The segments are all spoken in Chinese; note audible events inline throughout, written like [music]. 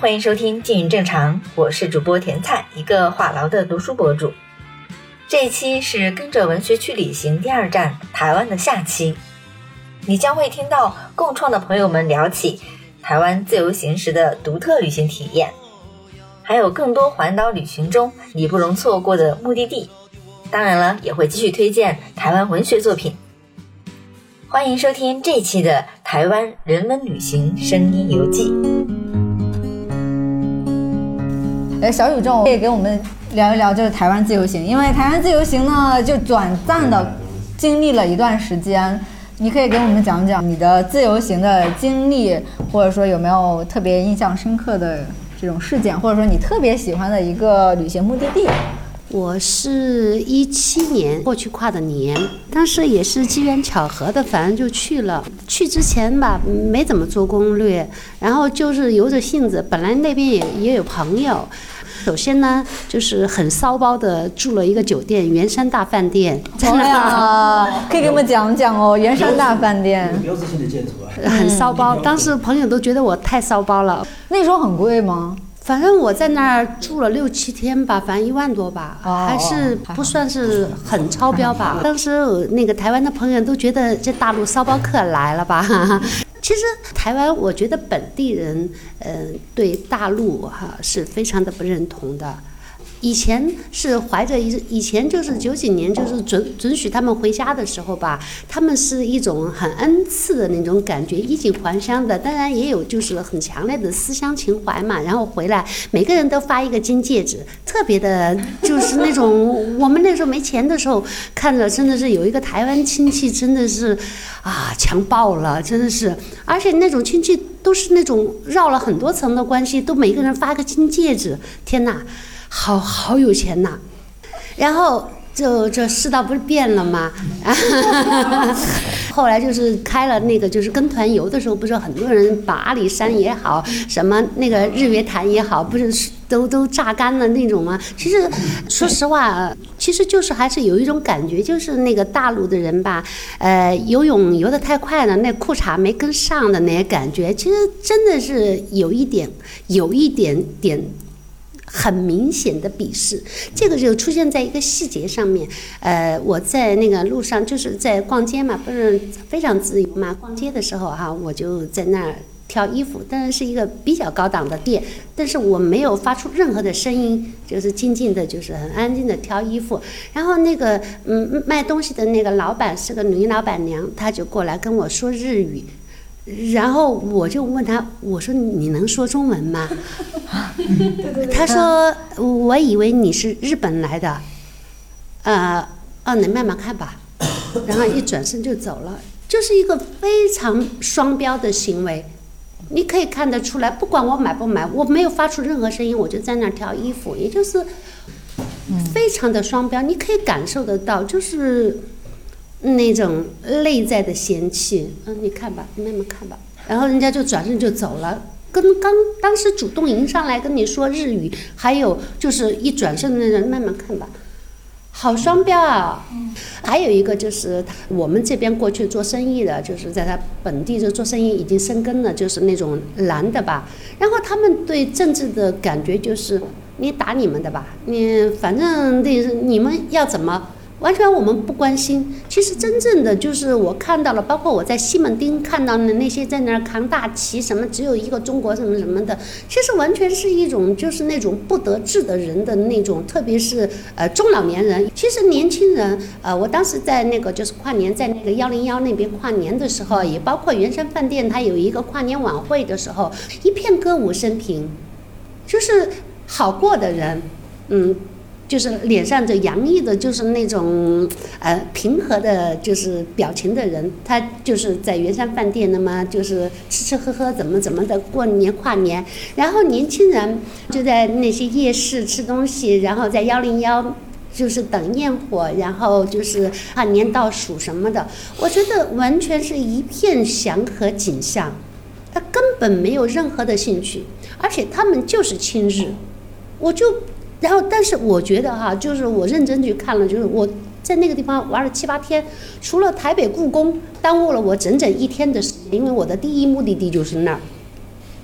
欢迎收听《静云正常》，我是主播甜菜，一个话痨的读书博主。这一期是跟着文学去旅行第二站台湾的下期，你将会听到共创的朋友们聊起台湾自由行时的独特旅行体验，还有更多环岛旅行中你不容错过的目的地。当然了，也会继续推荐台湾文学作品。欢迎收听这一期的台湾人文旅行声音游记。呃，小宇宙可以给我们聊一聊，就是台湾自由行，因为台湾自由行呢，就短暂的经历了一段时间，你可以给我们讲讲你的自由行的经历，或者说有没有特别印象深刻的这种事件，或者说你特别喜欢的一个旅行目的地。我是一七年过去跨的年，当时也是机缘巧合的，反正就去了。去之前吧，没怎么做攻略，然后就是由着性子，本来那边也也有朋友。首先呢，就是很骚包的住了一个酒店——圆山大饭店。真的啊，[laughs] 可以给我们讲讲哦，圆山大饭店。标志性的建筑啊。很骚包，当时朋友都觉得我太骚包了。那时候很贵吗？反正我在那儿住了六七天吧，反正一万多吧，还是不算是很超标吧。当时那个台湾的朋友都觉得这大陆骚包客来了吧。其实台湾，我觉得本地人，嗯，对大陆哈是非常的不认同的。以前是怀着一以前就是九几年就是准准许他们回家的时候吧，他们是一种很恩赐的那种感觉，衣锦还乡的。当然也有就是很强烈的思乡情怀嘛。然后回来每个人都发一个金戒指，特别的，就是那种我们那时候没钱的时候，看着真的是有一个台湾亲戚真的是啊强爆了，真的是，而且那种亲戚都是那种绕了很多层的关系，都每个人发个金戒指，天哪！好好有钱呐，然后就这世道不是变了吗？[laughs] 后来就是开了那个，就是跟团游的时候，不是很多人把阿里山也好，什么那个日月潭也好，不是都都榨干了那种吗？其实说实话，其实就是还是有一种感觉，就是那个大陆的人吧，呃，游泳游得太快了，那裤衩没跟上的那些感觉，其实真的是有一点，有一点点。很明显的鄙视，这个就出现在一个细节上面。呃，我在那个路上就是在逛街嘛，不是非常自由嘛。逛街的时候哈，我就在那儿挑衣服，当然是一个比较高档的店，但是我没有发出任何的声音，就是静静的，就是很安静的挑衣服。然后那个嗯卖东西的那个老板是个女老板娘，她就过来跟我说日语。然后我就问他，我说你能说中文吗？[laughs] 他说我以为你是日本来的，呃，哦，你慢慢看吧。[laughs] 然后一转身就走了，就是一个非常双标的行为。你可以看得出来，不管我买不买，我没有发出任何声音，我就在那儿挑衣服，也就是非常的双标。你可以感受得到，就是。那种内在的嫌弃，嗯，你看吧，慢慢看吧，然后人家就转身就走了，跟刚当时主动迎上来跟你说日语，还有就是一转身的那人慢慢看吧，好双标啊！还有一个就是我们这边过去做生意的，就是在他本地就做生意已经生根了，就是那种男的吧，然后他们对政治的感觉就是你打你们的吧，你反正那你们要怎么？完全我们不关心。其实真正的就是我看到了，包括我在西门町看到的那些在那儿扛大旗，什么只有一个中国什么什么的，其实完全是一种就是那种不得志的人的那种，特别是呃中老年人。其实年轻人，呃，我当时在那个就是跨年在那个幺零幺那边跨年的时候，也包括圆山饭店，它有一个跨年晚会的时候，一片歌舞升平，就是好过的人，嗯。就是脸上就洋溢的，就是那种呃平和的，就是表情的人，他就是在圆山饭店，那么就是吃吃喝喝，怎么怎么的过年跨年。然后年轻人就在那些夜市吃东西，然后在幺零幺就是等焰火，然后就是跨年倒数什么的。我觉得完全是一片祥和景象，他根本没有任何的兴趣，而且他们就是亲日，我就。然后，但是我觉得哈，就是我认真去看了，就是我在那个地方玩了七八天，除了台北故宫耽误了我整整一天的时间，因为我的第一目的地就是那儿。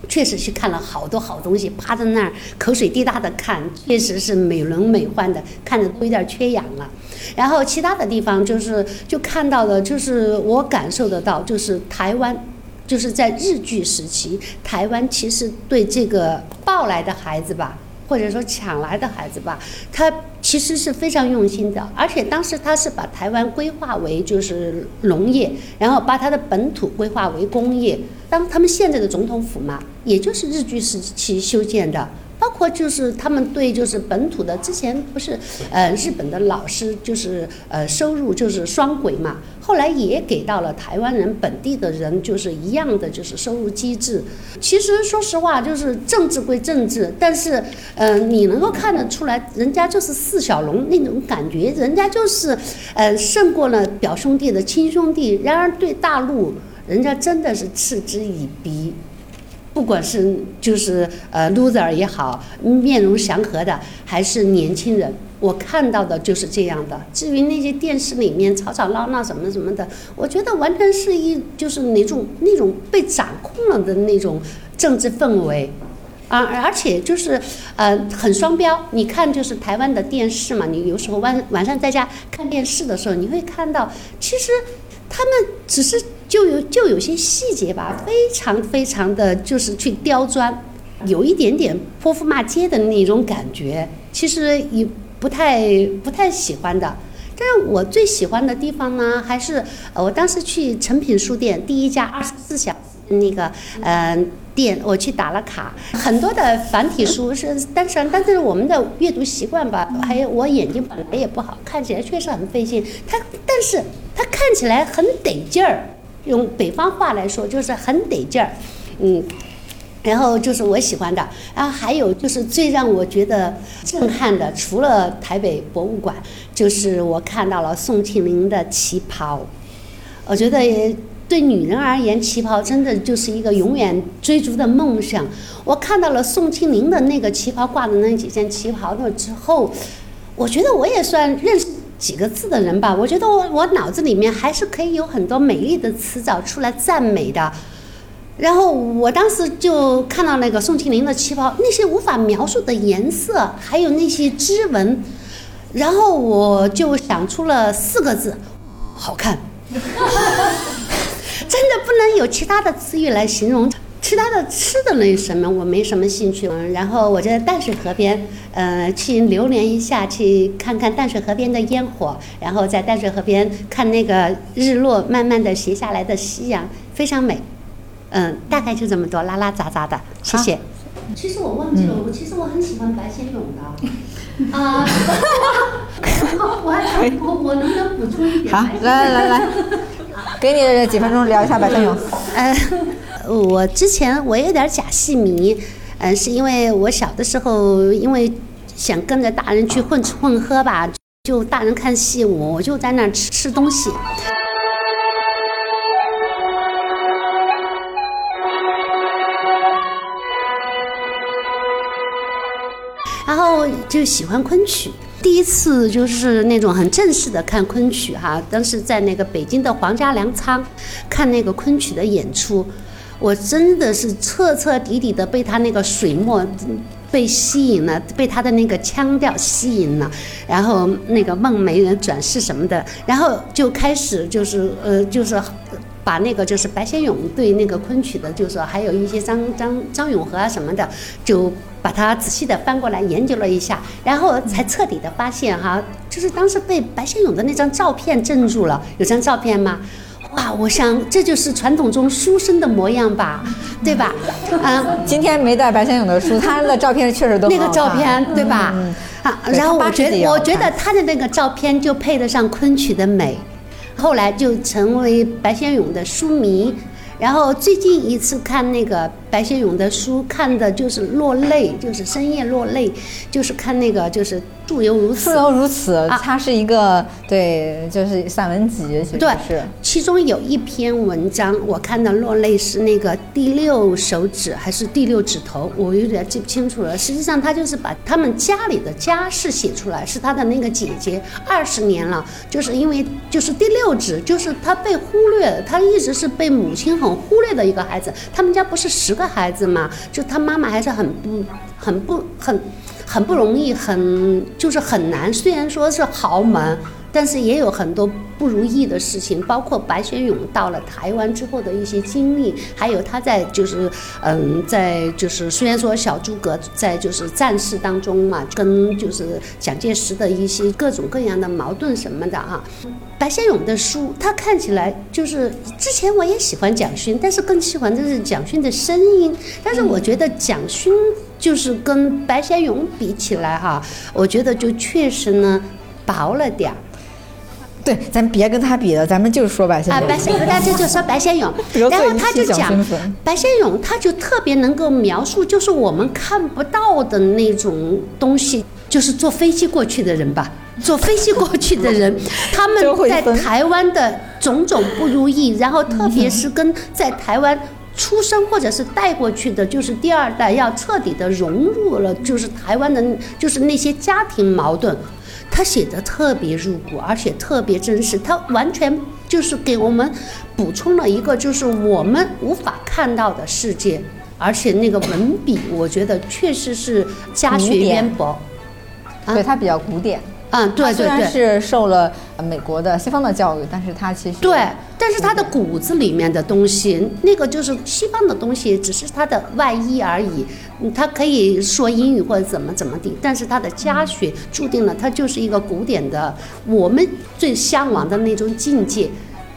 确实去看了好多好东西，趴在那儿口水滴答的看，确实是美轮美奂的，看着都有点缺氧了。然后其他的地方就是就看到的，就是我感受得到，就是台湾，就是在日据时期，台湾其实对这个抱来的孩子吧。或者说抢来的孩子吧，他其实是非常用心的，而且当时他是把台湾规划为就是农业，然后把他的本土规划为工业。当他们现在的总统府嘛，也就是日据时期修建的。包括就是他们对就是本土的之前不是呃日本的老师就是呃收入就是双轨嘛，后来也给到了台湾人本地的人就是一样的就是收入机制。其实说实话就是政治归政治，但是呃你能够看得出来，人家就是四小龙那种感觉，人家就是呃胜过了表兄弟的亲兄弟。然而对大陆，人家真的是嗤之以鼻。不管是就是呃 loser 也好，面容祥和的，还是年轻人，我看到的就是这样的。至于那些电视里面吵吵闹闹什么什么的，我觉得完全是一就是那种那种被掌控了的那种政治氛围，啊，而且就是呃很双标。你看就是台湾的电视嘛，你有时候晚晚上在家看电视的时候，你会看到，其实他们只是。就有就有些细节吧，非常非常的就是去刁钻，有一点点泼妇骂街的那种感觉，其实也不太不太喜欢的。但是我最喜欢的地方呢，还是呃，我当时去诚品书店第一家二十四小那个嗯店，我去打了卡，很多的繁体书是，但是但是我们的阅读习惯吧，还有我眼睛本来也不好，看起来确实很费劲。它但是它看起来很得劲儿。用北方话来说，就是很得劲儿，嗯，然后就是我喜欢的，然后还有就是最让我觉得震撼的，除了台北博物馆，就是我看到了宋庆龄的旗袍。我觉得对女人而言，旗袍真的就是一个永远追逐的梦想。我看到了宋庆龄的那个旗袍挂的那几件旗袍的之后，我觉得我也算认识。几个字的人吧，我觉得我我脑子里面还是可以有很多美丽的词藻出来赞美的。然后我当时就看到那个宋庆龄的旗袍，那些无法描述的颜色，还有那些织纹，然后我就想出了四个字：好看。[laughs] 真的不能有其他的词语来形容。其他的吃的那什么，我没什么兴趣。嗯，然后我在淡水河边，呃，去流连一下，去看看淡水河边的烟火，然后在淡水河边看那个日落慢慢的斜下来的夕阳，非常美。嗯，大概就这么多，拉拉杂杂的。谢谢。其实我忘记了，我其实我很喜欢白先勇的。[laughs] 啊，[laughs] 我还我我能不能补充一点？好，来来来来，给你几分钟聊一下白先勇。嗯。[laughs] 我之前我有点假戏迷，嗯，是因为我小的时候，因为想跟着大人去混吃混喝吧，就大人看戏，我我就在那吃吃东西，然后就喜欢昆曲。第一次就是那种很正式的看昆曲哈，当时在那个北京的皇家粮仓看那个昆曲的演出。我真的是彻彻底底的被他那个水墨被吸引了，被他的那个腔调吸引了，然后那个孟梅人转世什么的，然后就开始就是呃就是把那个就是白先勇对那个昆曲的，就是说还有一些张张张永和啊什么的，就把它仔细的翻过来研究了一下，然后才彻底的发现哈，就是当时被白先勇的那张照片镇住了，有张照片吗？哇，我想这就是传统中书生的模样吧，对吧？嗯，[laughs] 今天没带白先勇的书，他的照片确实都那个照片，对吧？啊，然后我觉得，我觉得他的那个照片就配得上昆曲的美，后来就成为白先勇的书迷。然后最近一次看那个白先勇的书，看的就是落泪，就是深夜落泪，就是看那个就是。树犹如此，树犹如此。它是一个对，就是散文集，其实是。其中有一篇文章，我看到落泪是那个第六手指还是第六指头，我有点记不清楚了。实际上，他就是把他们家里的家事写出来，是他的那个姐姐二十年了，就是因为就是第六指，就是他被忽略，他一直是被母亲很忽略的一个孩子。他们家不是十个孩子嘛，就他妈妈还是很不、很不、很、很不容易，很就是很难。虽然说是豪门。但是也有很多不如意的事情，包括白先勇到了台湾之后的一些经历，还有他在就是嗯，在就是虽然说小诸葛在就是战事当中嘛，跟就是蒋介石的一些各种各样的矛盾什么的哈。白先勇的书，他看起来就是之前我也喜欢蒋勋，但是更喜欢的是蒋勋的声音。但是我觉得蒋勋就是跟白先勇比起来哈，我觉得就确实呢薄了点儿。对，咱别跟他比了，咱们就说白先勇。啊，白先勇，大家就说白先勇，[laughs] 然后他就讲白先勇，他就特别能够描述，就是我们看不到的那种东西，就是坐飞机过去的人吧，坐飞机过去的人，[laughs] 他们在台湾的种种不如意，然后特别是跟在台湾出生或者是带过去的，就是第二代要彻底的融入了，就是台湾的，就是那些家庭矛盾。他写的特别入骨，而且特别真实，他完全就是给我们补充了一个就是我们无法看到的世界，而且那个文笔，我觉得确实是家学渊博，对他比较古典。嗯，对对对，是受了美国的西方的教育，但是他其实对，但是他的骨子里面的东西，那个就是西方的东西，只是他的外衣而已。他可以说英语或者怎么怎么地，但是他的家学注定了他就是一个古典的，我们最向往的那种境界。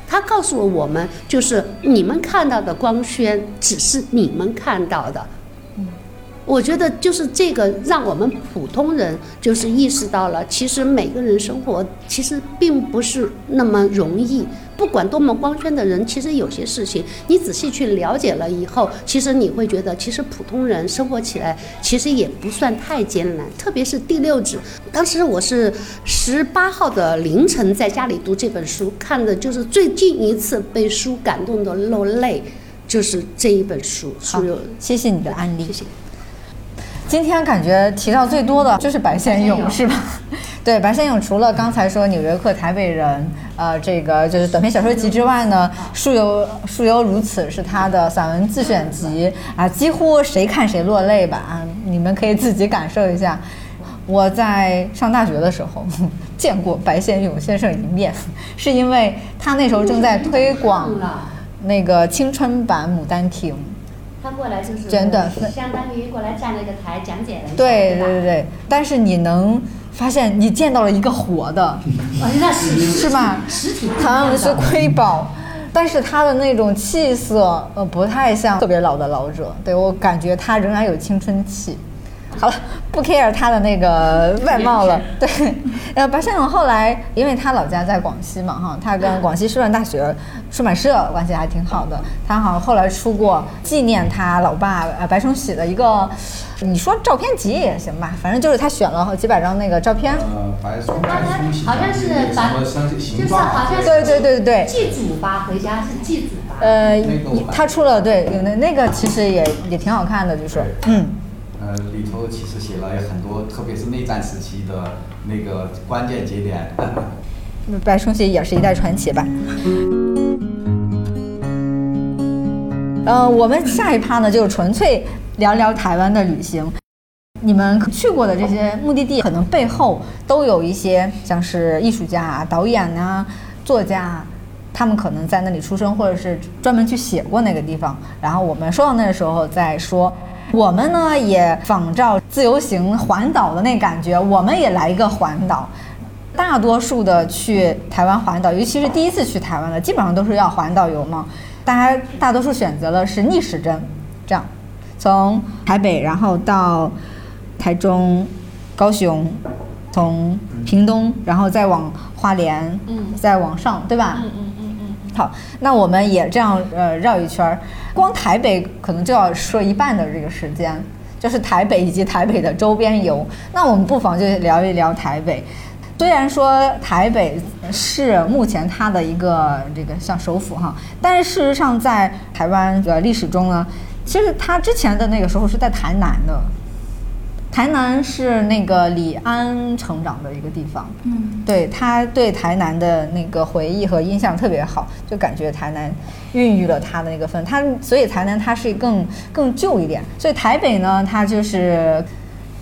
他告诉了我们，就是你们看到的光鲜，只是你们看到的。我觉得就是这个，让我们普通人就是意识到了，其实每个人生活其实并不是那么容易。不管多么光鲜的人，其实有些事情你仔细去了解了以后，其实你会觉得，其实普通人生活起来其实也不算太艰难。特别是第六指，当时我是十八号的凌晨在家里读这本书，看的就是最近一次被书感动的落泪，就是这一本书。好，谢谢你的案例。谢谢。今天感觉提到最多的就是白先勇，是吧？[laughs] 对，白先勇除了刚才说《纽约客》《台北人》呃，这个就是短篇小说集之外呢，《树犹树犹如此》是他的散文自选集啊，几乎谁看谁落泪吧啊！你们可以自己感受一下。我在上大学的时候 [laughs] 见过白先勇先生一面，是因为他那时候正在推广那个青春版《牡丹亭》。他过来就是真的，相当于过来站了一个台讲解了。对对对对，但是你能发现你见到了一个活的，那是是吧？实体。唐文是瑰宝，但是他的那种气色呃不太像特别老的老者，对我感觉他仍然有青春气。好了，不 care 他的那个外貌了。[laughs] 对，呃，白先勇后来，因为他老家在广西嘛，哈，他跟广西师范大学出版社关系还挺好的。他好像后来出过纪念他老爸呃白崇禧的一个，你说照片集也行吧，反正就是他选了几百张那个照片。呃，白白崇禧好像是白，就是好像对对对对对，祭祖吧，回家是祭祖吧。呃，他出了对，有那那个其实也也挺好看的，就是嗯。里头其实写了很多，特别是内战时期的那个关键节点。[laughs] 白崇禧也是一代传奇吧。呃，我们下一趴呢，就纯粹聊聊台湾的旅行。你们去过的这些目的地，可能背后都有一些像是艺术家、导演啊、作家，他们可能在那里出生，或者是专门去写过那个地方。然后我们说到那时候再说。我们呢也仿照自由行环岛的那感觉，我们也来一个环岛。大多数的去台湾环岛，尤其是第一次去台湾的，基本上都是要环岛游嘛。大家大多数选择的是逆时针，这样从台北然后到台中、高雄，从屏东然后再往花莲，嗯，再往上，对吧？嗯嗯嗯嗯。好，那我们也这样呃绕一圈儿。光台北可能就要说一半的这个时间，就是台北以及台北的周边游。那我们不妨就聊一聊台北。虽然说台北是目前它的一个这个像首府哈，但是事实上在台湾的历史中呢，其实它之前的那个时候是在台南的。台南是那个李安成长的一个地方，嗯，对他对台南的那个回忆和印象特别好，就感觉台南孕育了他的那个分，他所以台南它是更更旧一点，所以台北呢，它就是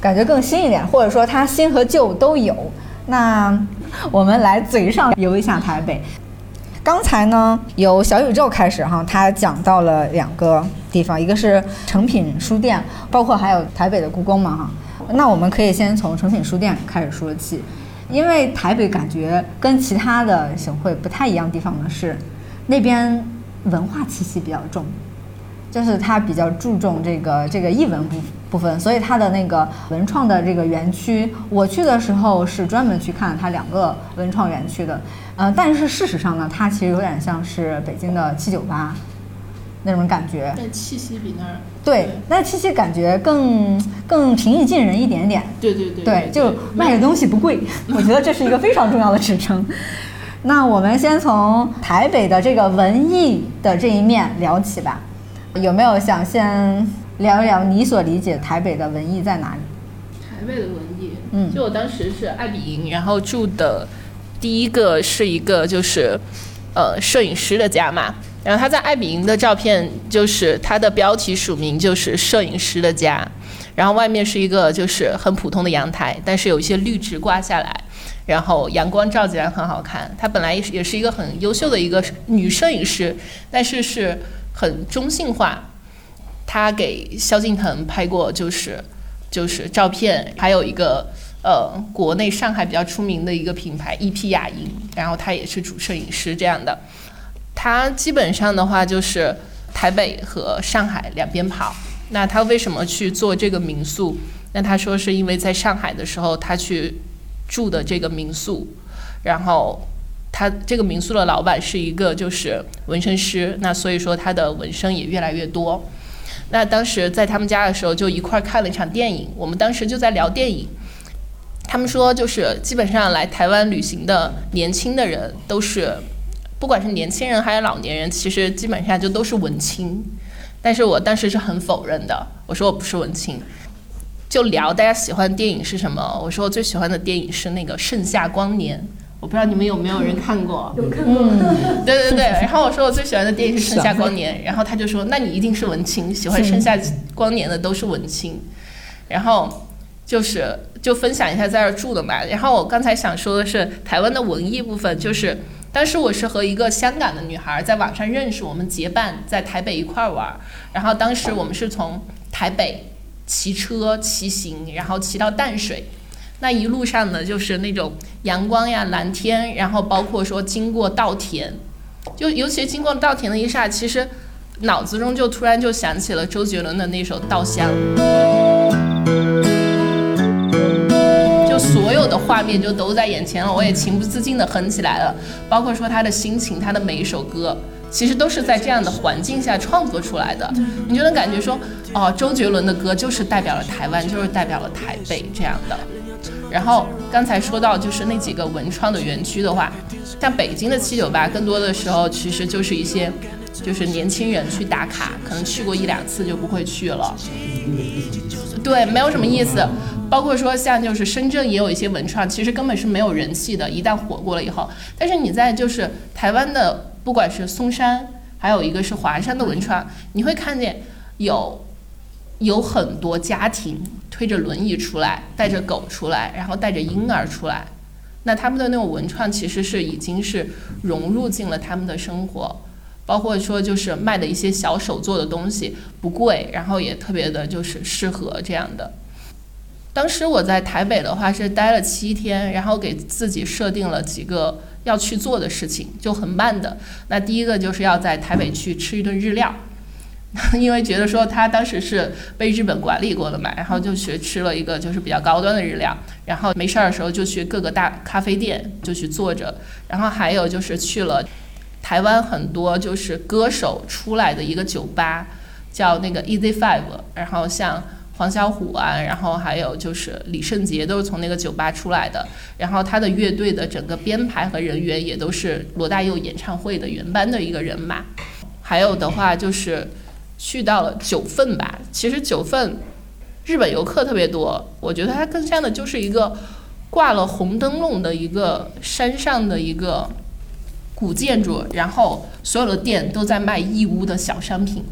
感觉更新一点，或者说它新和旧都有。那我们来嘴上游一下台北。刚才呢，由小宇宙开始哈，他讲到了两个地方，一个是诚品书店，包括还有台北的故宫嘛哈。那我们可以先从诚品书店开始说起，因为台北感觉跟其他的省会不太一样地方呢是，那边文化气息比较重，就是它比较注重这个这个译文部部分，所以它的那个文创的这个园区，我去的时候是专门去看它两个文创园区的，呃，但是事实上呢，它其实有点像是北京的七九八那种感觉，但气息比那儿，对，那气息感觉更更平易近人一点点，对对对对，就卖的东西不贵，[laughs] 我觉得这是一个非常重要的支撑。那我们先从台北的这个文艺的这一面聊起吧，有没有想先聊一聊你所理解台北的文艺在哪里？台北的文艺，嗯就我当时是爱彼迎，然后住的第一个是一个就是呃摄影师的家嘛，然后他在爱彼迎的照片就是他的标题署名就是摄影师的家，然后外面是一个就是很普通的阳台，但是有一些绿植挂下来。然后阳光照进来很好看，她本来也是也是一个很优秀的一个女摄影师，但是是很中性化。他给萧敬腾拍过就是就是照片，还有一个呃国内上海比较出名的一个品牌 EP 雅音，然后她也是主摄影师这样的。她基本上的话就是台北和上海两边跑。那她为什么去做这个民宿？那她说是因为在上海的时候，她去住的这个民宿，然后他这个民宿的老板是一个就是纹身师，那所以说他的纹身也越来越多。那当时在他们家的时候，就一块儿看了一场电影，我们当时就在聊电影。他们说，就是基本上来台湾旅行的年轻的人都是，不管是年轻人还是老年人，其实基本上就都是文青。但是我当时是很否认的，我说我不是文青。就聊大家喜欢的电影是什么？我说我最喜欢的电影是那个《盛夏光年》，我不知道你们有没有人看过？有看过，[laughs] 对对对。然后我说我最喜欢的电影是《盛夏光年》，然后他就说那你一定是文青，喜欢《盛夏光年》的都是文青。然后就是就分享一下在这儿住的嘛。然后我刚才想说的是台湾的文艺部分，就是当时我是和一个香港的女孩在网上认识，我们结伴在台北一块儿玩。然后当时我们是从台北。骑车骑行，然后骑到淡水，那一路上呢，就是那种阳光呀、蓝天，然后包括说经过稻田，就尤其经过稻田的一刹，其实脑子中就突然就想起了周杰伦的那首《稻香》，就所有的画面就都在眼前了，我也情不自禁的哼起来了，包括说他的心情，他的每一首歌。其实都是在这样的环境下创作出来的，你就能感觉说，哦，周杰伦的歌就是代表了台湾，就是代表了台北这样的。然后刚才说到就是那几个文创的园区的话，像北京的七九八，更多的时候其实就是一些就是年轻人去打卡，可能去过一两次就不会去了。对，没有什么意思。包括说像就是深圳也有一些文创，其实根本是没有人气的，一旦火过了以后，但是你在就是台湾的。不管是松山，还有一个是华山的文创，你会看见有有很多家庭推着轮椅出来，带着狗出来，然后带着婴儿出来。那他们的那种文创其实是已经是融入进了他们的生活，包括说就是卖的一些小手做的东西不贵，然后也特别的就是适合这样的。当时我在台北的话是待了七天，然后给自己设定了几个。要去做的事情就很慢的。那第一个就是要在台北去吃一顿日料，[laughs] 因为觉得说他当时是被日本管理过的嘛，然后就去吃了一个就是比较高端的日料。然后没事儿的时候就去各个大咖啡店就去坐着。然后还有就是去了台湾很多就是歌手出来的一个酒吧，叫那个 Easy Five。然后像。黄小琥啊，然后还有就是李圣杰都是从那个酒吧出来的，然后他的乐队的整个编排和人员也都是罗大佑演唱会的原班的一个人马。还有的话就是去到了九份吧，其实九份日本游客特别多。我觉得它更像的就是一个挂了红灯笼的一个山上的一个古建筑，然后所有的店都在卖义乌的小商品。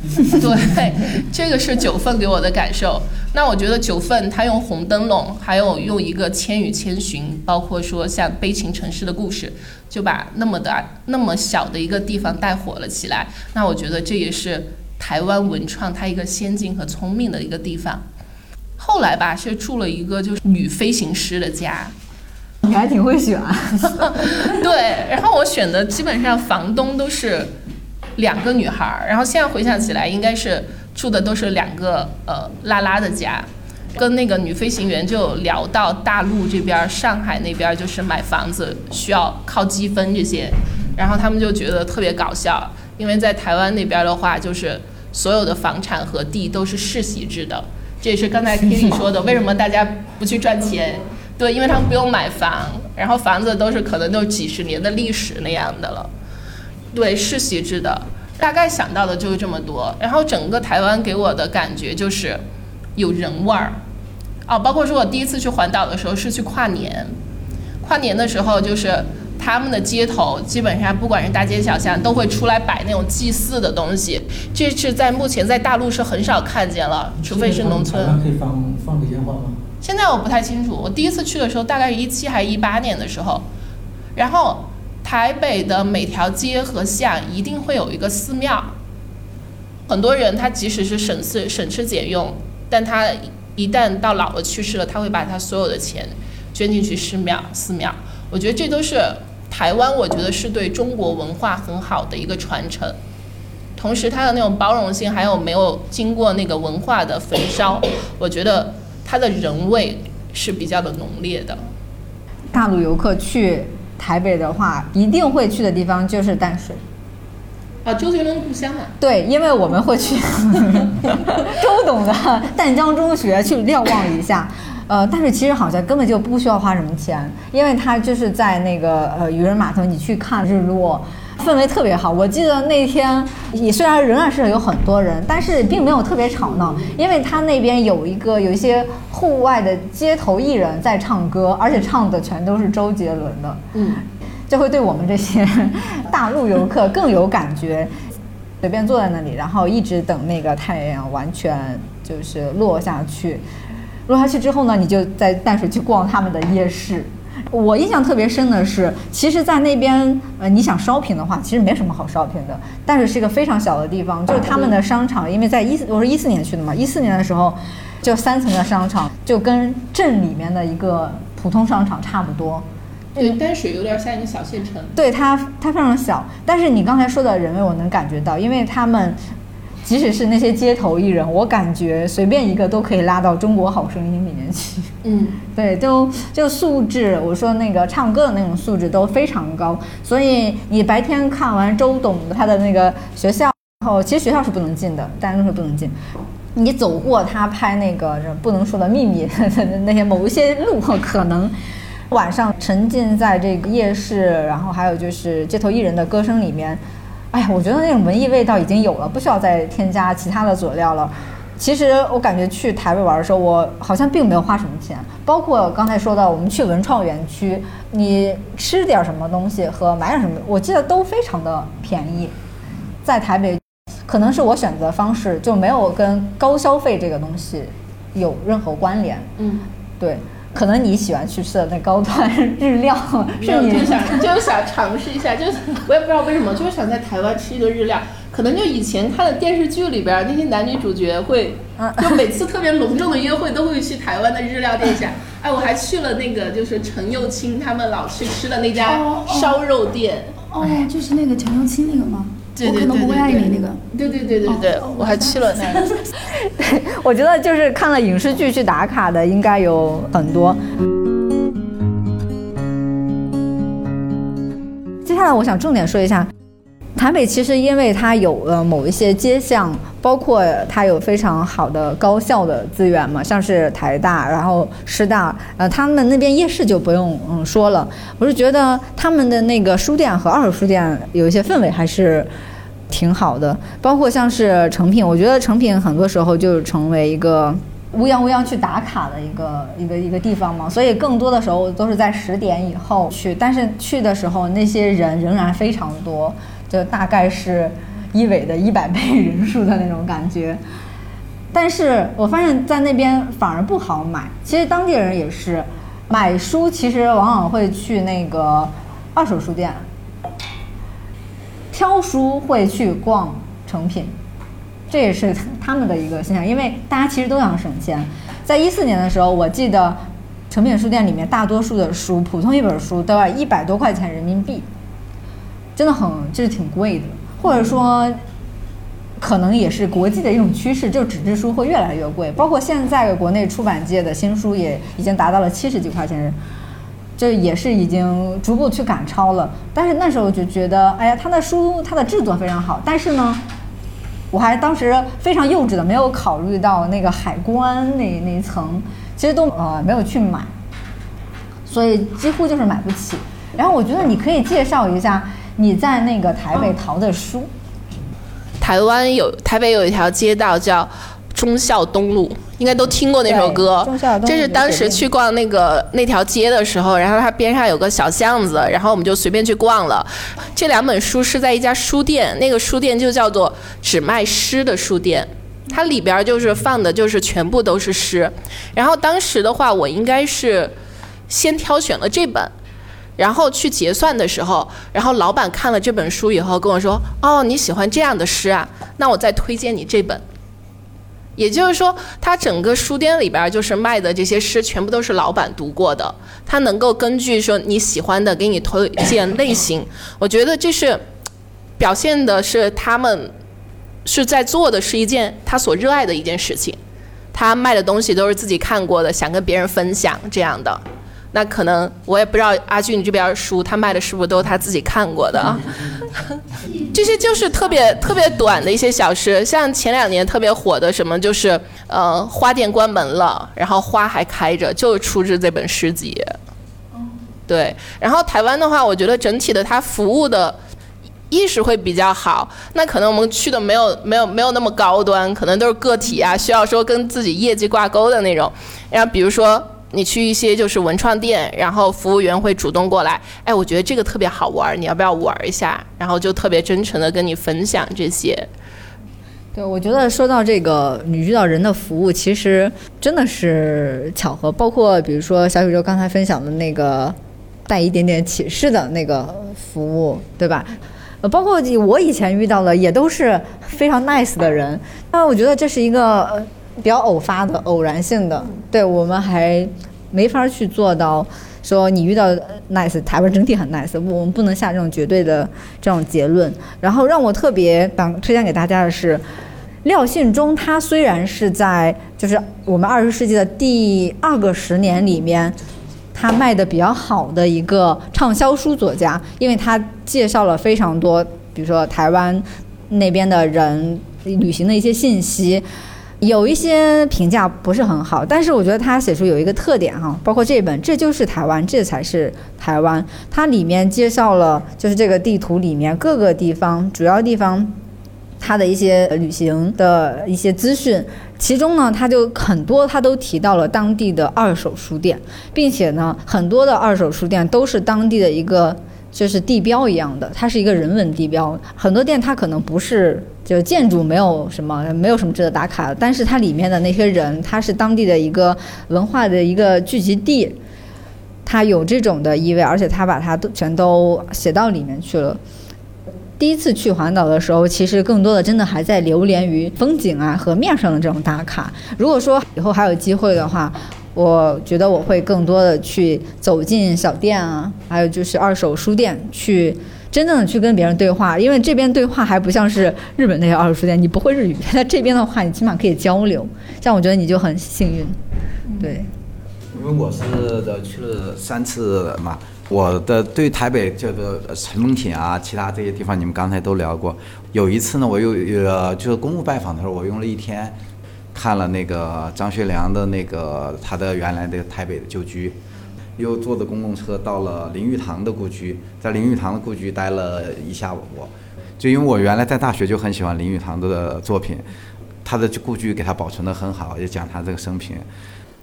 [laughs] 对，这个是九份给我的感受。那我觉得九份它用红灯笼，还有用一个《千与千寻》，包括说像《悲情城市的故事》，就把那么的那么小的一个地方带火了起来。那我觉得这也是台湾文创它一个先进和聪明的一个地方。后来吧，是住了一个就是女飞行师的家，你还挺会选。[laughs] 对，然后我选的基本上房东都是。两个女孩儿，然后现在回想起来，应该是住的都是两个呃拉拉的家，跟那个女飞行员就聊到大陆这边，上海那边就是买房子需要靠积分这些，然后他们就觉得特别搞笑，因为在台湾那边的话，就是所有的房产和地都是世袭制的，这也是刚才听你说的，为什么大家不去赚钱？对，因为他们不用买房，然后房子都是可能都几十年的历史那样的了。对世袭制的，大概想到的就是这么多。然后整个台湾给我的感觉就是有人味儿，哦，包括说我第一次去环岛的时候是去跨年，跨年的时候就是他们的街头基本上不管是大街小巷都会出来摆那种祭祀的东西，这是在目前在大陆是很少看见了，除非是农村。可以放放个烟花吗？现在我不太清楚，我第一次去的时候大概是一七还是一八年的时候，然后。台北的每条街和巷一定会有一个寺庙，很多人他即使是省吃省吃俭用，但他一旦到老了去世了，他会把他所有的钱捐进去寺庙。寺庙，我觉得这都是台湾，我觉得是对中国文化很好的一个传承。同时，它的那种包容性，还有没有经过那个文化的焚烧，我觉得它的人味是比较的浓烈的。大陆游客去。台北的话，一定会去的地方就是淡水，啊，周杰伦故乡嘛。对，因为我们会去 [laughs] [laughs] 周董的淡江中学去瞭望一下。呃，但是其实好像根本就不需要花什么钱，因为它就是在那个呃渔人码头，你去看日落。氛围特别好，我记得那天，也虽然仍然是有很多人，但是并没有特别吵闹，因为他那边有一个有一些户外的街头艺人在唱歌，而且唱的全都是周杰伦的，嗯，就会对我们这些大陆游客更有感觉，随便坐在那里，然后一直等那个太阳完全就是落下去，落下去之后呢，你就在淡水去逛他们的夜市。我印象特别深的是，其实，在那边，呃，你想 shopping 的话，其实没什么好 shopping 的。但是是一个非常小的地方，就是他们的商场，因为在一四，我是一四年去的嘛，一四年的时候，就三层的商场，就跟镇里面的一个普通商场差不多。对，淡水有点像一个小县城。对它，它非常小。但是你刚才说的人为，我能感觉到，因为他们。即使是那些街头艺人，我感觉随便一个都可以拉到《中国好声音》里面去。嗯，[laughs] 对，就就素质，我说那个唱歌的那种素质都非常高。所以你白天看完周董他的那个学校，然后其实学校是不能进的，大家都是不能进。你走过他拍那个不能说的秘密 [laughs] 那些某一些路，[laughs] 可能晚上沉浸在这个夜市，然后还有就是街头艺人的歌声里面。哎呀，我觉得那种文艺味道已经有了，不需要再添加其他的佐料了。其实我感觉去台北玩的时候，我好像并没有花什么钱。包括刚才说到我们去文创园区，你吃点什么东西和买点什么，我记得都非常的便宜。在台北，可能是我选择方式就没有跟高消费这个东西有任何关联。嗯，对。可能你喜欢去吃的那高端日料，是你就想 [laughs] 就是想尝试一下，就是我也不知道为什么，就是想在台湾吃一个日料。可能就以前看的电视剧里边那些男女主角会，就每次特别隆重的约会都会去台湾的日料店下。哎，我还去了那个就是陈幼卿他们老去吃的那家烧肉店。哦，就是那个陈幼卿那个吗？我可能不会爱你那个，对对对对对，我还去了那个。对，[laughs] 我觉得就是看了影视剧去打卡的应该有很多。接下来我想重点说一下，台北其实因为它有了某一些街巷，包括它有非常好的高校的资源嘛，像是台大，然后师大，呃，他们那边夜市就不用嗯说了。我是觉得他们的那个书店和二手书店有一些氛围还是。挺好的，包括像是成品，我觉得成品很多时候就成为一个乌泱乌泱去打卡的一个一个一个地方嘛，所以更多的时候都是在十点以后去，但是去的时候那些人仍然非常多，就大概是一尾的一百倍人数的那种感觉。但是我发现，在那边反而不好买。其实当地人也是，买书其实往往会去那个二手书店，挑书会去逛成品，这也是他们的一个现象。因为大家其实都想省钱。在一四年的时候，我记得成品书店里面大多数的书，普通一本书都要一百多块钱人民币，真的很就是挺贵的，或者说。可能也是国际的一种趋势，就纸质书会越来越贵。包括现在国内出版界的新书也已经达到了七十几块钱，这也是已经逐步去赶超了。但是那时候就觉得，哎呀，他的书他的制作非常好，但是呢，我还当时非常幼稚的没有考虑到那个海关那那一层，其实都呃没有去买，所以几乎就是买不起。然后我觉得你可以介绍一下你在那个台北淘的书。台湾有台北有一条街道叫忠孝东路，应该都听过那首歌。忠孝东路这是当时去逛那个那条街的时候，然后它边上有个小巷子，然后我们就随便去逛了。这两本书是在一家书店，那个书店就叫做只卖诗的书店，它里边就是放的就是全部都是诗。然后当时的话，我应该是先挑选了这本。然后去结算的时候，然后老板看了这本书以后跟我说：“哦，你喜欢这样的诗啊？那我再推荐你这本。”也就是说，他整个书店里边就是卖的这些诗，全部都是老板读过的。他能够根据说你喜欢的给你推荐类型，我觉得这是表现的是他们是在做的是一件他所热爱的一件事情。他卖的东西都是自己看过的，想跟别人分享这样的。那可能我也不知道阿俊这边书他卖的是不是都是他自己看过的啊？[laughs] 这些就是特别特别短的一些小诗，像前两年特别火的什么，就是呃花店关门了，然后花还开着，就出自这本诗集。对，然后台湾的话，我觉得整体的它服务的意识会比较好。那可能我们去的没有没有没有那么高端，可能都是个体啊，需要说跟自己业绩挂钩的那种。然后比如说。你去一些就是文创店，然后服务员会主动过来，哎，我觉得这个特别好玩，你要不要玩一下？然后就特别真诚的跟你分享这些。对，我觉得说到这个，你遇到人的服务，其实真的是巧合。包括比如说小宇宙刚才分享的那个带一点点启示的那个服务，对吧？呃，包括我以前遇到的也都是非常 nice 的人。那我觉得这是一个。比较偶发的、偶然性的，对我们还没法去做到说你遇到 nice，台湾整体很 nice，我们不能下这种绝对的这种结论。然后让我特别想推荐给大家的是，廖信忠，他虽然是在就是我们二十世纪的第二个十年里面，他卖的比较好的一个畅销书作家，因为他介绍了非常多，比如说台湾那边的人旅行的一些信息。有一些评价不是很好，但是我觉得他写出有一个特点哈，包括这本，这就是台湾，这才是台湾。它里面介绍了，就是这个地图里面各个地方主要地方，它的一些旅行的一些资讯。其中呢，它就很多，它都提到了当地的二手书店，并且呢，很多的二手书店都是当地的一个。就是地标一样的，它是一个人文地标。很多店它可能不是，就建筑没有什么，没有什么值得打卡的。但是它里面的那些人，它是当地的一个文化的一个聚集地，它有这种的意味，而且它把它都全都写到里面去了。第一次去环岛的时候，其实更多的真的还在流连于风景啊和面上的这种打卡。如果说以后还有机会的话，我觉得我会更多的去走进小店啊，还有就是二手书店，去真正的去跟别人对话，因为这边对话还不像是日本那些二手书店，你不会日语，在这边的话，你起码可以交流。这样我觉得你就很幸运，对。因为我是的去了三次嘛，我的对台北这个成品啊，其他这些地方你们刚才都聊过。有一次呢，我又呃就是公务拜访的时候，我用了一天。看了那个张学良的那个他的原来的台北的旧居，又坐的公共车到了林语堂的故居，在林语堂的故居待了一下午。就因为我原来在大学就很喜欢林语堂的作品，他的故居给他保存的很好，也讲他这个生平。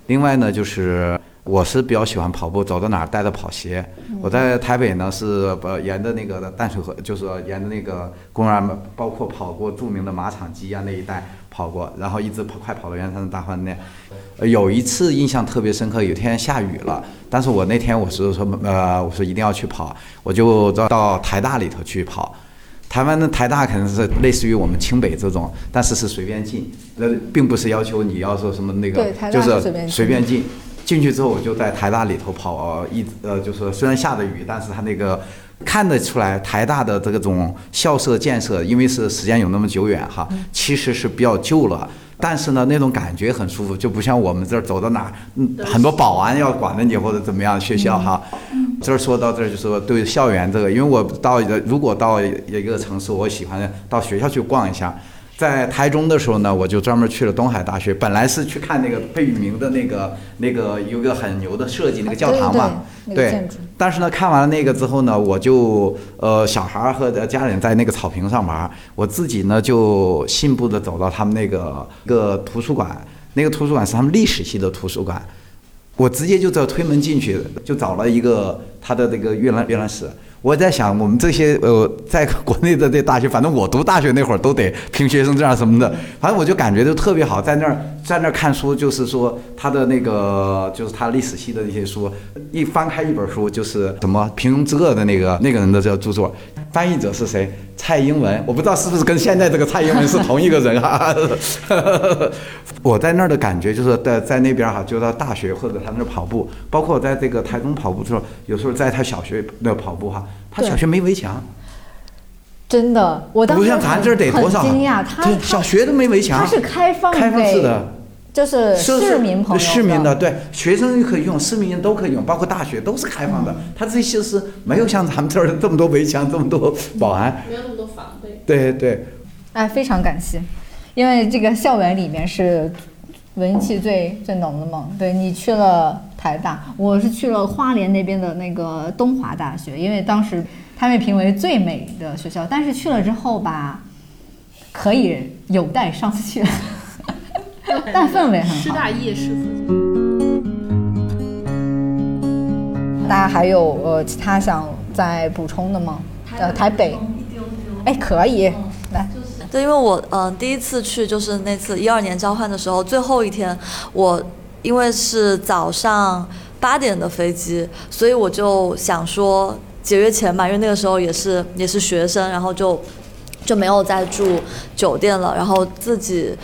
另外呢，就是我是比较喜欢跑步，走到哪儿带着跑鞋。我在台北呢是呃沿着那个淡水河，就是沿着那个公园，包括跑过著名的马场基啊那一带跑过，然后一直跑快跑到圆山的大饭店。呃有一次印象特别深刻，有天下雨了，但是我那天我是说呃我说一定要去跑，我就到到台大里头去跑。台湾的台大可能是类似于我们清北这种，但是是随便进，那并不是要求你要说什么那个就是随便进进。进去之后，我就在台大里头跑，呃一呃，就是虽然下着雨，但是它那个看得出来，台大的这种校舍建设，因为是时间有那么久远哈，其实是比较旧了。但是呢，那种感觉很舒服，就不像我们这儿走到哪儿，嗯，很多保安要管着你或者怎么样。学校哈，这儿说到这儿就说对校园这个，因为我到一个如果到一个城市，我喜欢到学校去逛一下。在台中的时候呢，我就专门去了东海大学，本来是去看那个贝聿铭的那个那个有个很牛的设计那个教堂嘛，对但是呢，看完了那个之后呢，我就呃小孩儿和家人在那个草坪上玩儿，我自己呢就信步的走到他们那个一个图书馆，那个图书馆是他们历史系的图书馆，我直接就这推门进去，就找了一个他的这个阅览阅览室。我在想，我们这些呃，在国内的这大学，反正我读大学那会儿都得凭学生证什么的，反正我就感觉就特别好，在那儿在那儿看书，就是说他的那个就是他历史系的那些书，一翻开一本书就是什么平庸之恶的那个那个人的这个著作，翻译者是谁？蔡英文，我不知道是不是跟现在这个蔡英文是同一个人哈。[laughs] 我在那儿的感觉就是在在那边哈，就到大学或者他那儿跑步，包括我在这个台中跑步的时候，有时候在他小学那跑步哈，他小学没围墙，真的，我当时不像咱这儿得多少啊？很惊讶，他小学都没围墙，他是开放开放式的。就是是市民朋友市民的对学生也可以用，市民都可以用，包括大学都是开放的。它这些是没有像咱们这儿这么多围墙，这么多保安。没有那么多防备。对对，哎，非常感谢，因为这个校园里面是文气最最浓的嘛。对你去了台大，我是去了花莲那边的那个东华大学，因为当时它被评为最美的学校，但是去了之后吧，可以有待商榷，但氛围很好。师大夜市附近。大家还有呃其他想再补充的吗？呃，台北，哎，可以，来，对，因为我嗯、呃第一次去就是那次一二年交换的时候，最后一天我因为是早上八点的飞机，所以我就想说节约钱嘛，因为那个时候也是也是学生，然后就就没有再住酒店了，然后自己。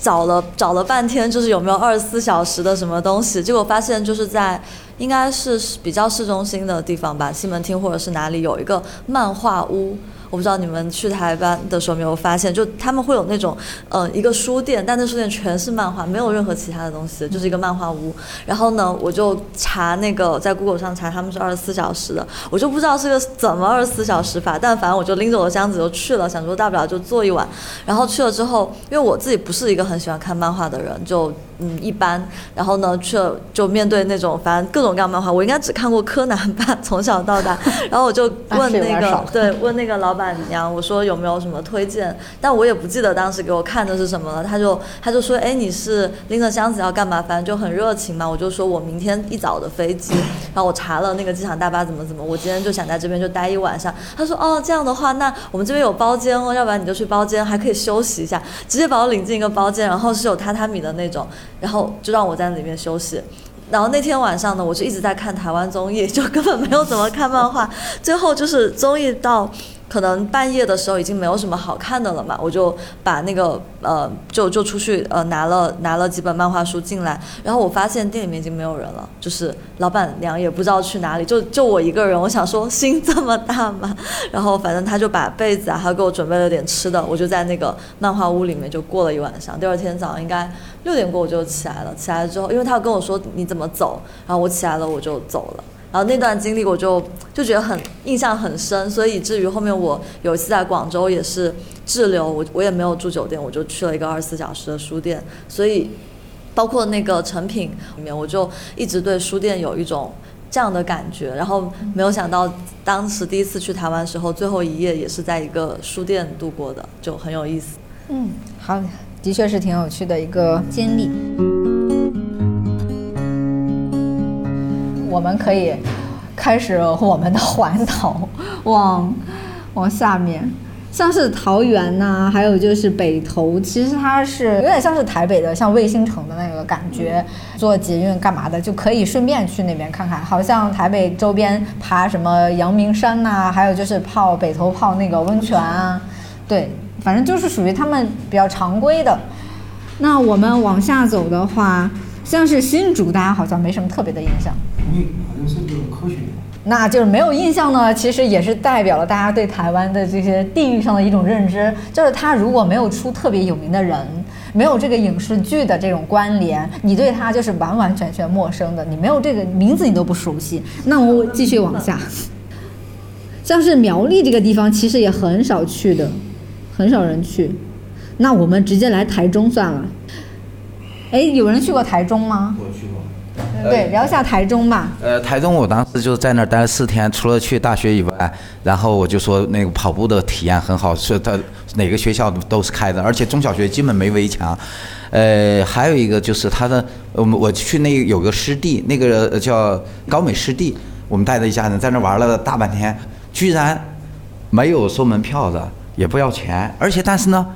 找了找了半天，就是有没有二十四小时的什么东西，结果发现就是在应该是比较市中心的地方吧，西门町或者是哪里有一个漫画屋。我不知道你们去台湾的时候没有发现，就他们会有那种，呃，一个书店，但那书店全是漫画，没有任何其他的东西，就是一个漫画屋。然后呢，我就查那个在 Google 上查，他们是二十四小时的，我就不知道是个怎么二十四小时法，但反正我就拎着我的箱子就去了，想说大不了就坐一晚。然后去了之后，因为我自己不是一个很喜欢看漫画的人，就嗯一般。然后呢，去了就面对那种反正各种各样漫画，我应该只看过柯南吧，[laughs] 从小到大。然后我就问那个对，问那个老板娘，我说有没有什么推荐？但我也不记得当时给我看的是什么了。他就他就说，哎，你是拎着箱子要干嘛？反正就很热情嘛。我就说我明天一早的飞机，然后我查了那个机场大巴怎么怎么，我今天就想在这边就待一晚上。他说，哦，这样的话，那我们这边有包间哦，要不然你就去包间，还可以休息一下，直接把我领进一个包间，然后是有榻榻米的那种，然后就让我在里面休息。然后那天晚上呢，我就一直在看台湾综艺，就根本没有怎么看漫画。最后就是综艺到可能半夜的时候已经没有什么好看的了嘛，我就把那个呃就就出去呃拿了拿了几本漫画书进来，然后我发现店里面已经没有人了，就是老板娘也不知道去哪里，就就我一个人。我想说心这么大吗？[laughs] 然后反正他就把被子啊，还给我准备了点吃的，我就在那个漫画屋里面就过了一晚上。第二天早上应该六点过我就起来了，起来之后，因为他跟我说你怎么走，然后我起来了我就走了。然后那段经历我就就觉得很印象很深，所以以至于后面我有一次在广州也是滞留，我我也没有住酒店，我就去了一个二十四小时的书店，所以包括那个成品里面，我就一直对书店有一种这样的感觉。然后没有想到当时第一次去台湾时候，最后一夜也是在一个书店度过的，就很有意思。嗯，好，的确是挺有趣的一个经历。我们可以开始我们的环岛，往往下面，像是桃园呐、还有就是北投，其实它是有点像是台北的，像卫星城的那个感觉，坐捷运干嘛的就可以顺便去那边看看。好像台北周边爬什么阳明山呐、还有就是泡北投泡那个温泉啊，对，反正就是属于他们比较常规的。那我们往下走的话，[laughs] 像是新竹，大家好像没什么特别的印象。你好像是这种科学。那就是没有印象呢，其实也是代表了大家对台湾的这些地域上的一种认知，就是他如果没有出特别有名的人，没有这个影视剧的这种关联，你对他就是完完全全陌生的，你没有这个名字你都不熟悉。那我继续往下，像是苗栗这个地方，其实也很少去的，很少人去。那我们直接来台中算了。哎，有人去过台中吗？我去过。对，聊一下台中吧。呃，台中我当时就在那儿待了四天，除了去大学以外，然后我就说那个跑步的体验很好，是它哪个学校都都是开的，而且中小学基本没围墙。呃，还有一个就是它的，我们我去那有个湿地，那个呃叫高美湿地，我们带着一家人在那玩了大半天，居然没有收门票的，也不要钱，而且但是呢，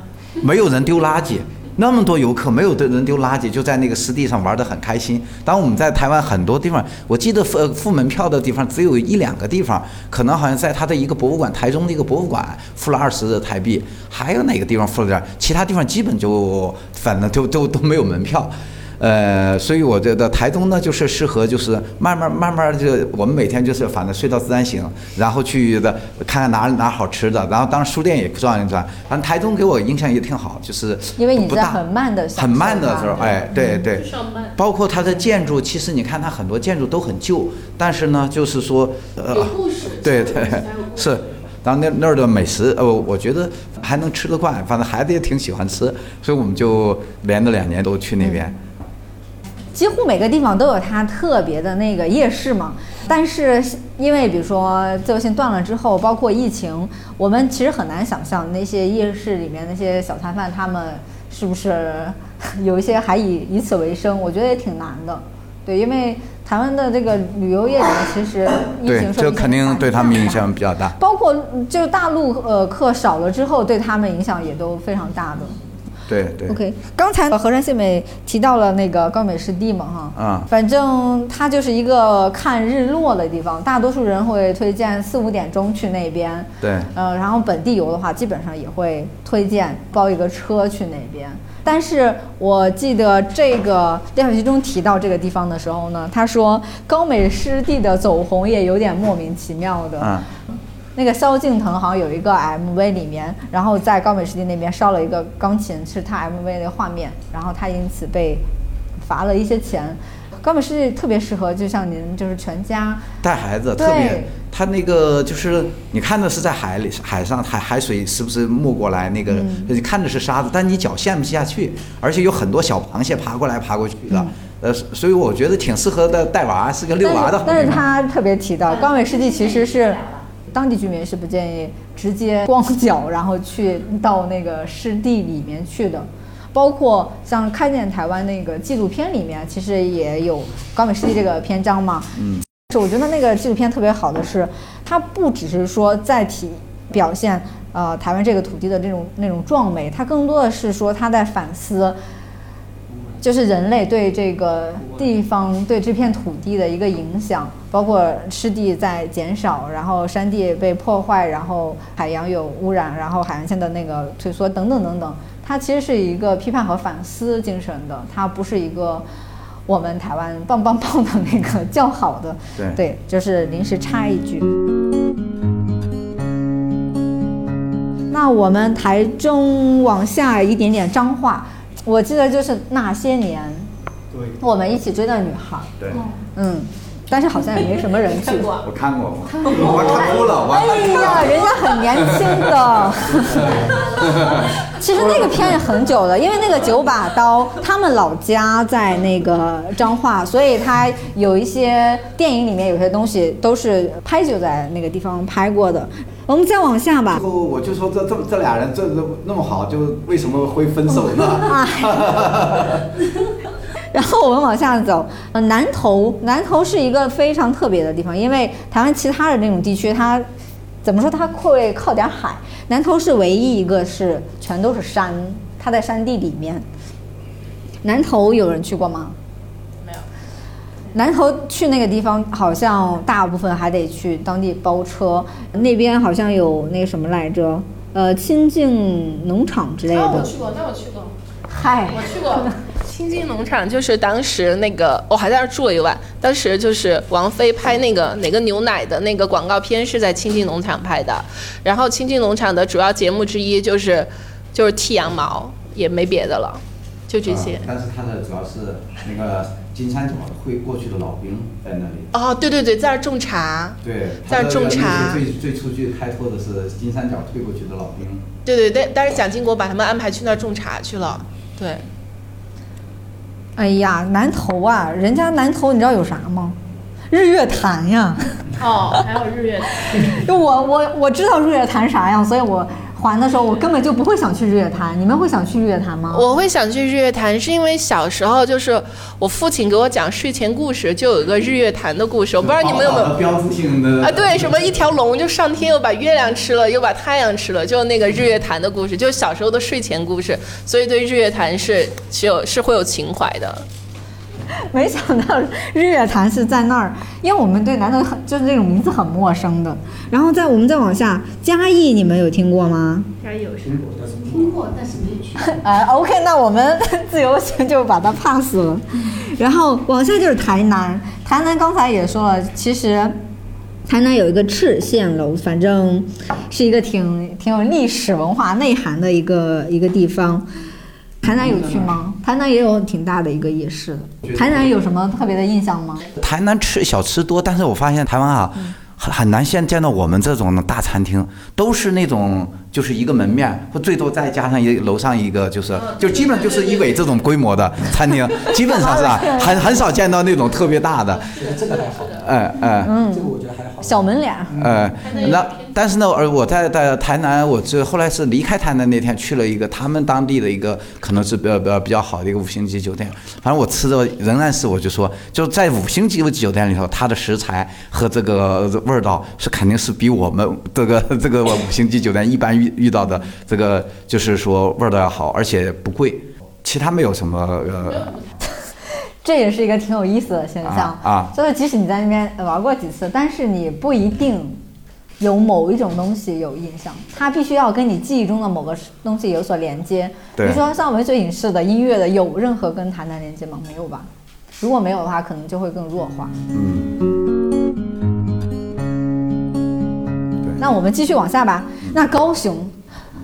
没有人丢垃圾。那么多游客，没有的人丢垃圾，就在那个湿地上玩得很开心。当我们在台湾很多地方，我记得付付门票的地方只有一两个地方，可能好像在他的一个博物馆，台中的一个博物馆付了二十的台币，还有哪个地方付了点，其他地方基本就反正都都都没有门票。呃，所以我觉得台东呢，就是适合就是慢慢慢慢就我们每天就是反正睡到自然醒，然后去的看看哪哪好吃的，然后当然书店也转一转。反正台东给我印象也挺好，就是因为你不大在很慢的很慢的时候，哎，对对，包括它的建筑，其实你看它很多建筑都很旧，但是呢，就是说呃有故事，对对是。然后那那儿的美食，呃，我觉得还能吃得惯，反正孩子也挺喜欢吃，所以我们就连着两年都去那边。几乎每个地方都有它特别的那个夜市嘛。但是因为比如说自由行断了之后，包括疫情，我们其实很难想象那些夜市里面那些小摊贩他们是不是有一些还以以此为生，我觉得也挺难的。对，因为台湾的这个旅游业里面，其实疫情，受这影蛮肯定对他们影响比较大。包括嗯就大陆呃客少了之后，对他们影响也都非常大的。对对。OK，刚才和山谢美提到了那个高美湿地嘛，哈，啊反正它就是一个看日落的地方，大多数人会推荐四五点钟去那边，对呃，然后本地游的话，基本上也会推荐包一个车去那边。但是我记得这个廖小其中提到这个地方的时候呢，他说高美湿地的走红也有点莫名其妙的，嗯，那个萧敬腾好像有一个 MV 里面，然后在高美湿地那边烧了一个钢琴，是他 MV 的画面，然后他因此被罚了一些钱。高美湿地特别适合，就像您就是全家，带孩子特别，他那个就是你看的是在海里海上海海水是不是没过来那个，嗯。你看着是沙子，但你脚陷不下去，而且有很多小螃蟹爬过来爬过去的，呃，所以我觉得挺适合的带娃，是个遛娃的但是但是。他特别提到，高美湿地其实是当地居民是不建议直接光脚然后去到那个湿地里面去的。包括像《看见台湾》那个纪录片里面，其实也有高美湿地这个篇章嘛。嗯，是我觉得那个纪录片特别好的是，它不只是说在体表现呃台湾这个土地的这种那种壮美，它更多的是说它在反思，就是人类对这个地方对这片土地的一个影响，包括湿地在减少，然后山地被破坏，然后海洋有污染，然后海岸线的那个退缩等等等等。它其实是一个批判和反思精神的，它不是一个我们台湾棒棒棒的那个叫好的。[laughs] 对对，就是临时插一句。那我们台中往下一点点彰化，我记得就是那些年，对，我们一起追的女孩，对，嗯，但是好像也没什么人去。我看过，我看哭了，我哎呀，人家很年轻的。[laughs] 其实那个片也很久了，因为那个九把刀，他们老家在那个彰化，所以他有一些电影里面有些东西都是拍就在那个地方拍过的。我们再往下吧最。后我就说这这这俩人这这那么好，就为什么会分手呢？[laughs] 然后我们往下走，呃，南投，南投是一个非常特别的地方，因为台湾其他的那种地区，它怎么说，它会靠点海，南投是唯一一个是全都是山，它在山地里面。南投有人去过吗？南头去那个地方，好像大部分还得去当地包车，那边好像有那什么来着，呃，亲近农场之类的。那我去过，那我去过。嗨，我去过 [laughs] 清境农场，就是当时那个我还在那儿住了一晚。当时就是王菲拍那个哪个牛奶的那个广告片是在清境农场拍的，然后清境农场的主要节目之一就是就是剃羊毛，也没别的了，就这些。啊但是它的主要是那个金三角会过去的老兵在那里。哦，对对对，在那儿种茶。对，在那儿种茶最最初去开拓的是金三角退过去的老兵。对对对，但是蒋经国把他们安排去那儿种茶去了。对，哎呀，南投啊，人家南投你知道有啥吗？日月潭呀。哦，还有日月潭。就 [laughs] 我我我知道日月潭啥样，所以我还的时候我根本就不会想去日月潭。你们会想去日月潭吗？我会想去日月潭，是因为小时候就是我父亲给我讲睡前故事，就有一个日月潭的故事。我不知道你们有没有标志性的啊？对，什么一条龙就上天又把月亮吃了，又把太阳吃了，就那个日月潭的故事，就小时候的睡前故事，所以对日月潭是是有是会有情怀的。[laughs] 没想到日月潭是在那儿，因为我们对南头很就是这种名字很陌生的。然后再我们再往下，嘉义你们有听过吗？嘉义有听过，但是听过，但是没有去。[laughs] 呃，OK，那我们 [laughs] 自由行就把它 pass 了。然后往下就是台南，台南刚才也说了，其实台南有一个赤县楼，反正是一个挺挺有历史文化内涵的一个一个地方。台南有去吗？台南也有挺大的一个夜市的。台南有什么特别的印象吗？台南吃小吃多，但是我发现台湾啊，很很难现见到我们这种的大餐厅，都是那种就是一个门面，或最多再加上一楼上一个，就是就基本就是一伟这种规模的餐厅，[laughs] 基本上是啊，很很少见到那种特别大的，觉得这个还好，哎哎。这个我觉得还好。小门脸儿。呃，那但是呢，而我在在台南，我这后来是离开台南那天去了一个他们当地的一个可能是比较比较比较好的一个五星级酒店，反正我吃的仍然是我就说就在五星级酒店里头，它的食材和这个味道是肯定是比我们这个这个五星级酒店一般遇遇到的这个就是说味儿道要好，而且不贵，其他没有什么呃 [laughs] 这也是一个挺有意思的现象啊啊就是即使你在那边玩过几次，但是你不一定有某一种东西有印象，它必须要跟你记忆中的某个东西有所连接。比如说像文学影视的、音乐的，有任何跟台南连接吗？没有吧？如果没有的话，可能就会更弱化。嗯那我们继续往下吧。那高雄，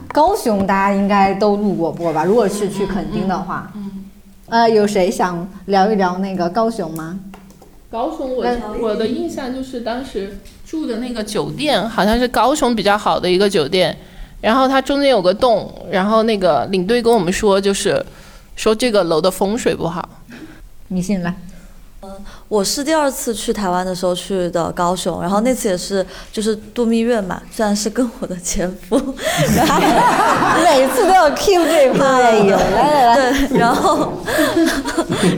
高雄大家应该都路过过吧？如果是去垦丁的话，嗯呃，有谁想聊一聊那个高雄吗？高雄我我的印象就是当时住的那个酒店好像是高雄比较好的一个酒店，然后它中间有个洞，然后那个领队跟我们说就是说这个楼的风水不好。你信来，我是第二次去台湾的时候去的高雄，然后那次也是就是度蜜月嘛，虽然是跟我的前夫，[laughs] 然后每次都要 Q 这一块，哎呦，来来来，对，然后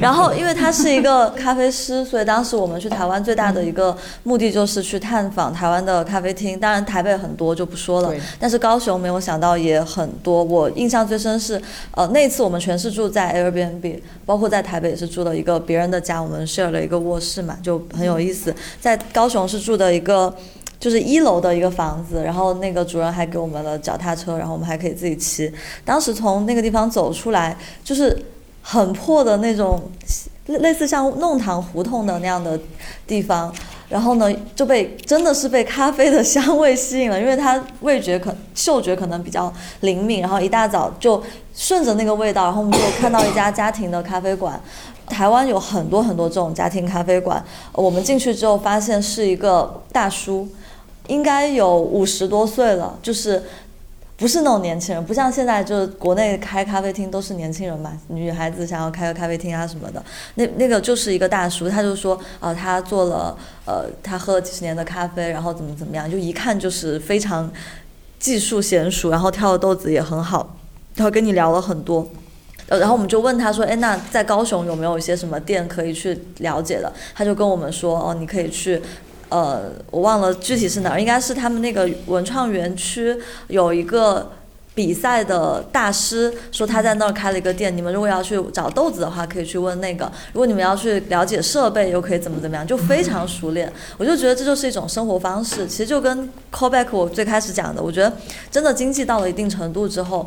然后因为他是一个咖啡师，所以当时我们去台湾最大的一个目的就是去探访台湾的咖啡厅。当然台北很多就不说了，但是高雄没有想到也很多。我印象最深是，呃，那次我们全是住在 Airbnb，包括在台北也是住了一个别人的家，我们 share 了一个卧室嘛，就很有意思。在高雄是住的一个。就是一楼的一个房子，然后那个主人还给我们了脚踏车，然后我们还可以自己骑。当时从那个地方走出来，就是很破的那种，类类似像弄堂胡同的那样的地方。然后呢，就被真的是被咖啡的香味吸引了，因为它味觉可嗅觉可能比较灵敏。然后一大早就顺着那个味道，然后我们就看到一家家庭的咖啡馆。台湾有很多很多这种家庭咖啡馆，我们进去之后发现是一个大叔，应该有五十多岁了，就是不是那种年轻人，不像现在就是国内开咖啡厅都是年轻人嘛，女孩子想要开个咖啡厅啊什么的。那那个就是一个大叔，他就说，呃，他做了，呃，他喝了几十年的咖啡，然后怎么怎么样，就一看就是非常技术娴熟，然后挑的豆子也很好，然后跟你聊了很多。呃，然后我们就问他说，哎，那在高雄有没有一些什么店可以去了解的？他就跟我们说，哦，你可以去。呃，我忘了具体是哪儿，应该是他们那个文创园区有一个比赛的大师，说他在那儿开了一个店。你们如果要去找豆子的话，可以去问那个；如果你们要去了解设备，又可以怎么怎么样，就非常 [laughs] 熟练。我就觉得这就是一种生活方式，其实就跟 callback 我最开始讲的，我觉得真的经济到了一定程度之后。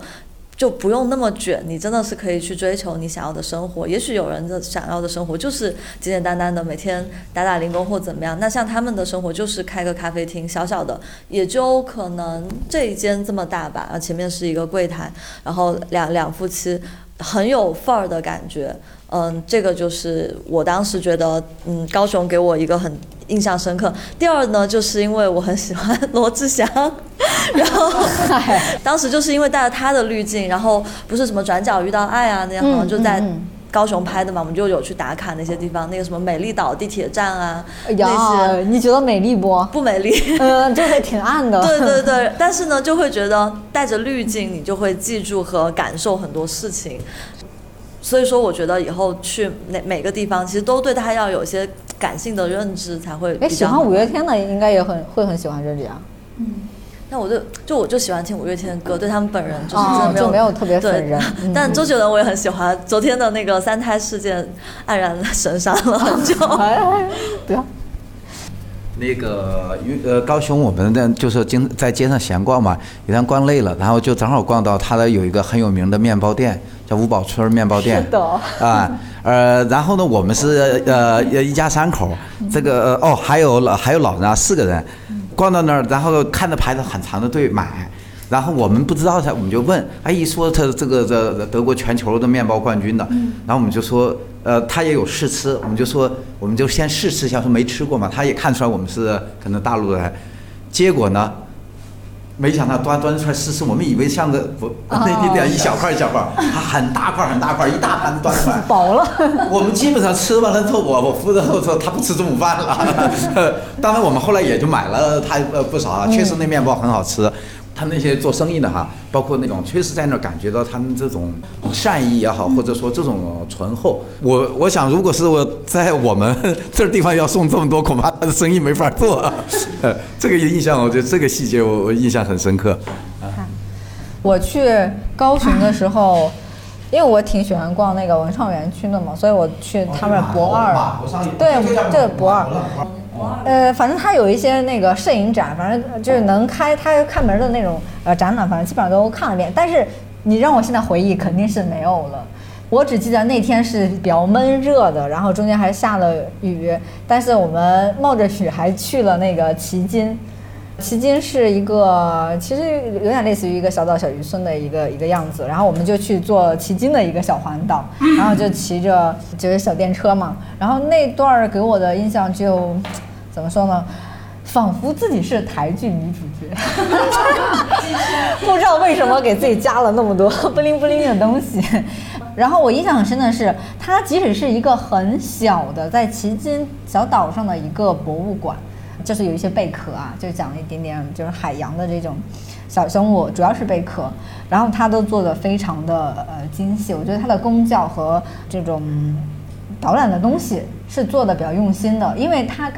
就不用那么卷，你真的是可以去追求你想要的生活。也许有人的想要的生活就是简简单单的每天打打零工或怎么样，那像他们的生活就是开个咖啡厅，小小的，也就可能这一间这么大吧，然后前面是一个柜台，然后两两夫妻很有范儿的感觉。嗯，这个就是我当时觉得，嗯，高雄给我一个很印象深刻。第二呢，就是因为我很喜欢罗志祥，[laughs] 然后当时就是因为带着他的滤镜，然后不是什么转角遇到爱啊那样，好像就在高雄拍的嘛，我们就有去打卡那些地方，那个什么美丽岛地铁站啊，那些你觉得美丽不？不美丽，[laughs] 嗯，就是挺暗的。[laughs] 对对对，但是呢，就会觉得带着滤镜，你就会记住和感受很多事情。所以说，我觉得以后去哪每个地方，其实都对他要有一些感性的认知才会。哎，喜欢五月天的应该也很会很喜欢这里啊。嗯，那我就就我就喜欢听五月天的歌，对他们本人就是真的没有没有特别粉人。[laughs] 但周杰伦我也很喜欢，昨天的那个三胎事件黯然神伤了很久。[laughs] 对啊。那个，因呃，高雄我们的就是经在街上闲逛嘛，一旦逛累了，然后就正好逛到他的有一个很有名的面包店，叫五宝村面包店。是的。啊，呃，然后呢，我们是呃一家三口，这个哦还有老还有老人啊，四个人，逛到那儿，然后看着排着很长的队买。然后我们不知道他，我们就问，哎，一说他这个这德国全球的面包冠军的，然后我们就说，呃，他也有试吃，我们就说，我们就先试吃一下，说没吃过嘛，他也看出来我们是可能大陆人，结果呢，没想到端端出来试试，我们以为像个不那那点一小块一小块，它很大块很大块，一大盘子端出来，饱了。[laughs] 我们基本上吃完了之后，我我夫人说他不吃中午饭了，[laughs] 当然我们后来也就买了他呃不少啊，确实那面包很好吃。他那些做生意的哈，包括那种确实在那儿感觉到他们这种善意也好，或者说这种醇厚。我我想，如果是我在我们这地方要送这么多，恐怕他的生意没法做。呃，[laughs] 这个印象，我觉得这个细节我我印象很深刻。[laughs] 我去高雄的时候，因为我挺喜欢逛那个文创园区的嘛，所以我去他们博二，对，这个博二。呃，反正他有一些那个摄影展，反正就是能开他开门的那种呃展览，反正基本上都看了遍。但是你让我现在回忆，肯定是没有了。我只记得那天是比较闷热的，然后中间还下了雨，但是我们冒着雨还去了那个旗津。旗津是一个其实有点类似于一个小岛小渔村的一个一个样子，然后我们就去做旗津的一个小环岛，然后就骑着就是小电车嘛，然后那段给我的印象就。怎么说呢？仿佛自己是台剧女主角，[laughs] 不知道为什么给自己加了那么多不灵不灵的东西。然后我印象很深的是，它即使是一个很小的在旗津小岛上的一个博物馆，就是有一些贝壳啊，就讲了一点点就是海洋的这种小生物，主要是贝壳。然后它都做的非常的呃精细，我觉得它的工教和这种导览的东西是做的比较用心的，因为它。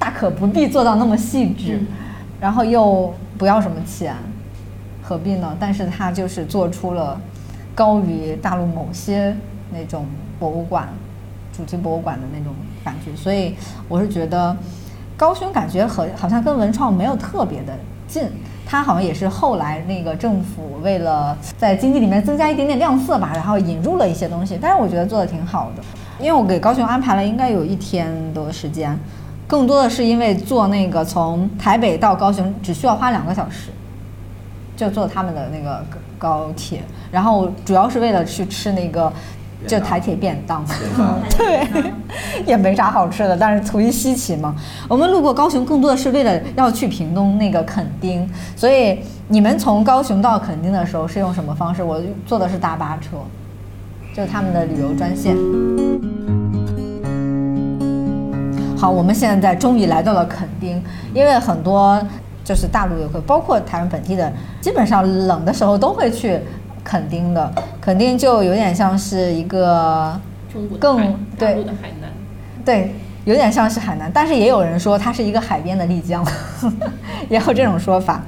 大可不必做到那么细致，然后又不要什么钱，何必呢？但是他就是做出了高于大陆某些那种博物馆、主题博物馆的那种感觉，所以我是觉得高雄感觉和好像跟文创没有特别的近，它好像也是后来那个政府为了在经济里面增加一点点亮色吧，然后引入了一些东西，但是我觉得做的挺好的，因为我给高雄安排了应该有一天的时间。更多的是因为坐那个从台北到高雄只需要花两个小时，就坐他们的那个高铁，然后主要是为了去吃那个就台铁便当。便当 [laughs] 对，也没啥好吃的，但是图一稀奇嘛。我们路过高雄，更多的是为了要去屏东那个垦丁，所以你们从高雄到垦丁的时候是用什么方式？我坐的是大巴车，就是他们的旅游专线。好，我们现在终于来到了垦丁，因为很多就是大陆游客，包括台湾本地的，基本上冷的时候都会去垦丁的。垦丁就有点像是一个中国更大对陆的海南。对，有点像是海南，但是也有人说它是一个海边的丽江，[laughs] 也有这种说法。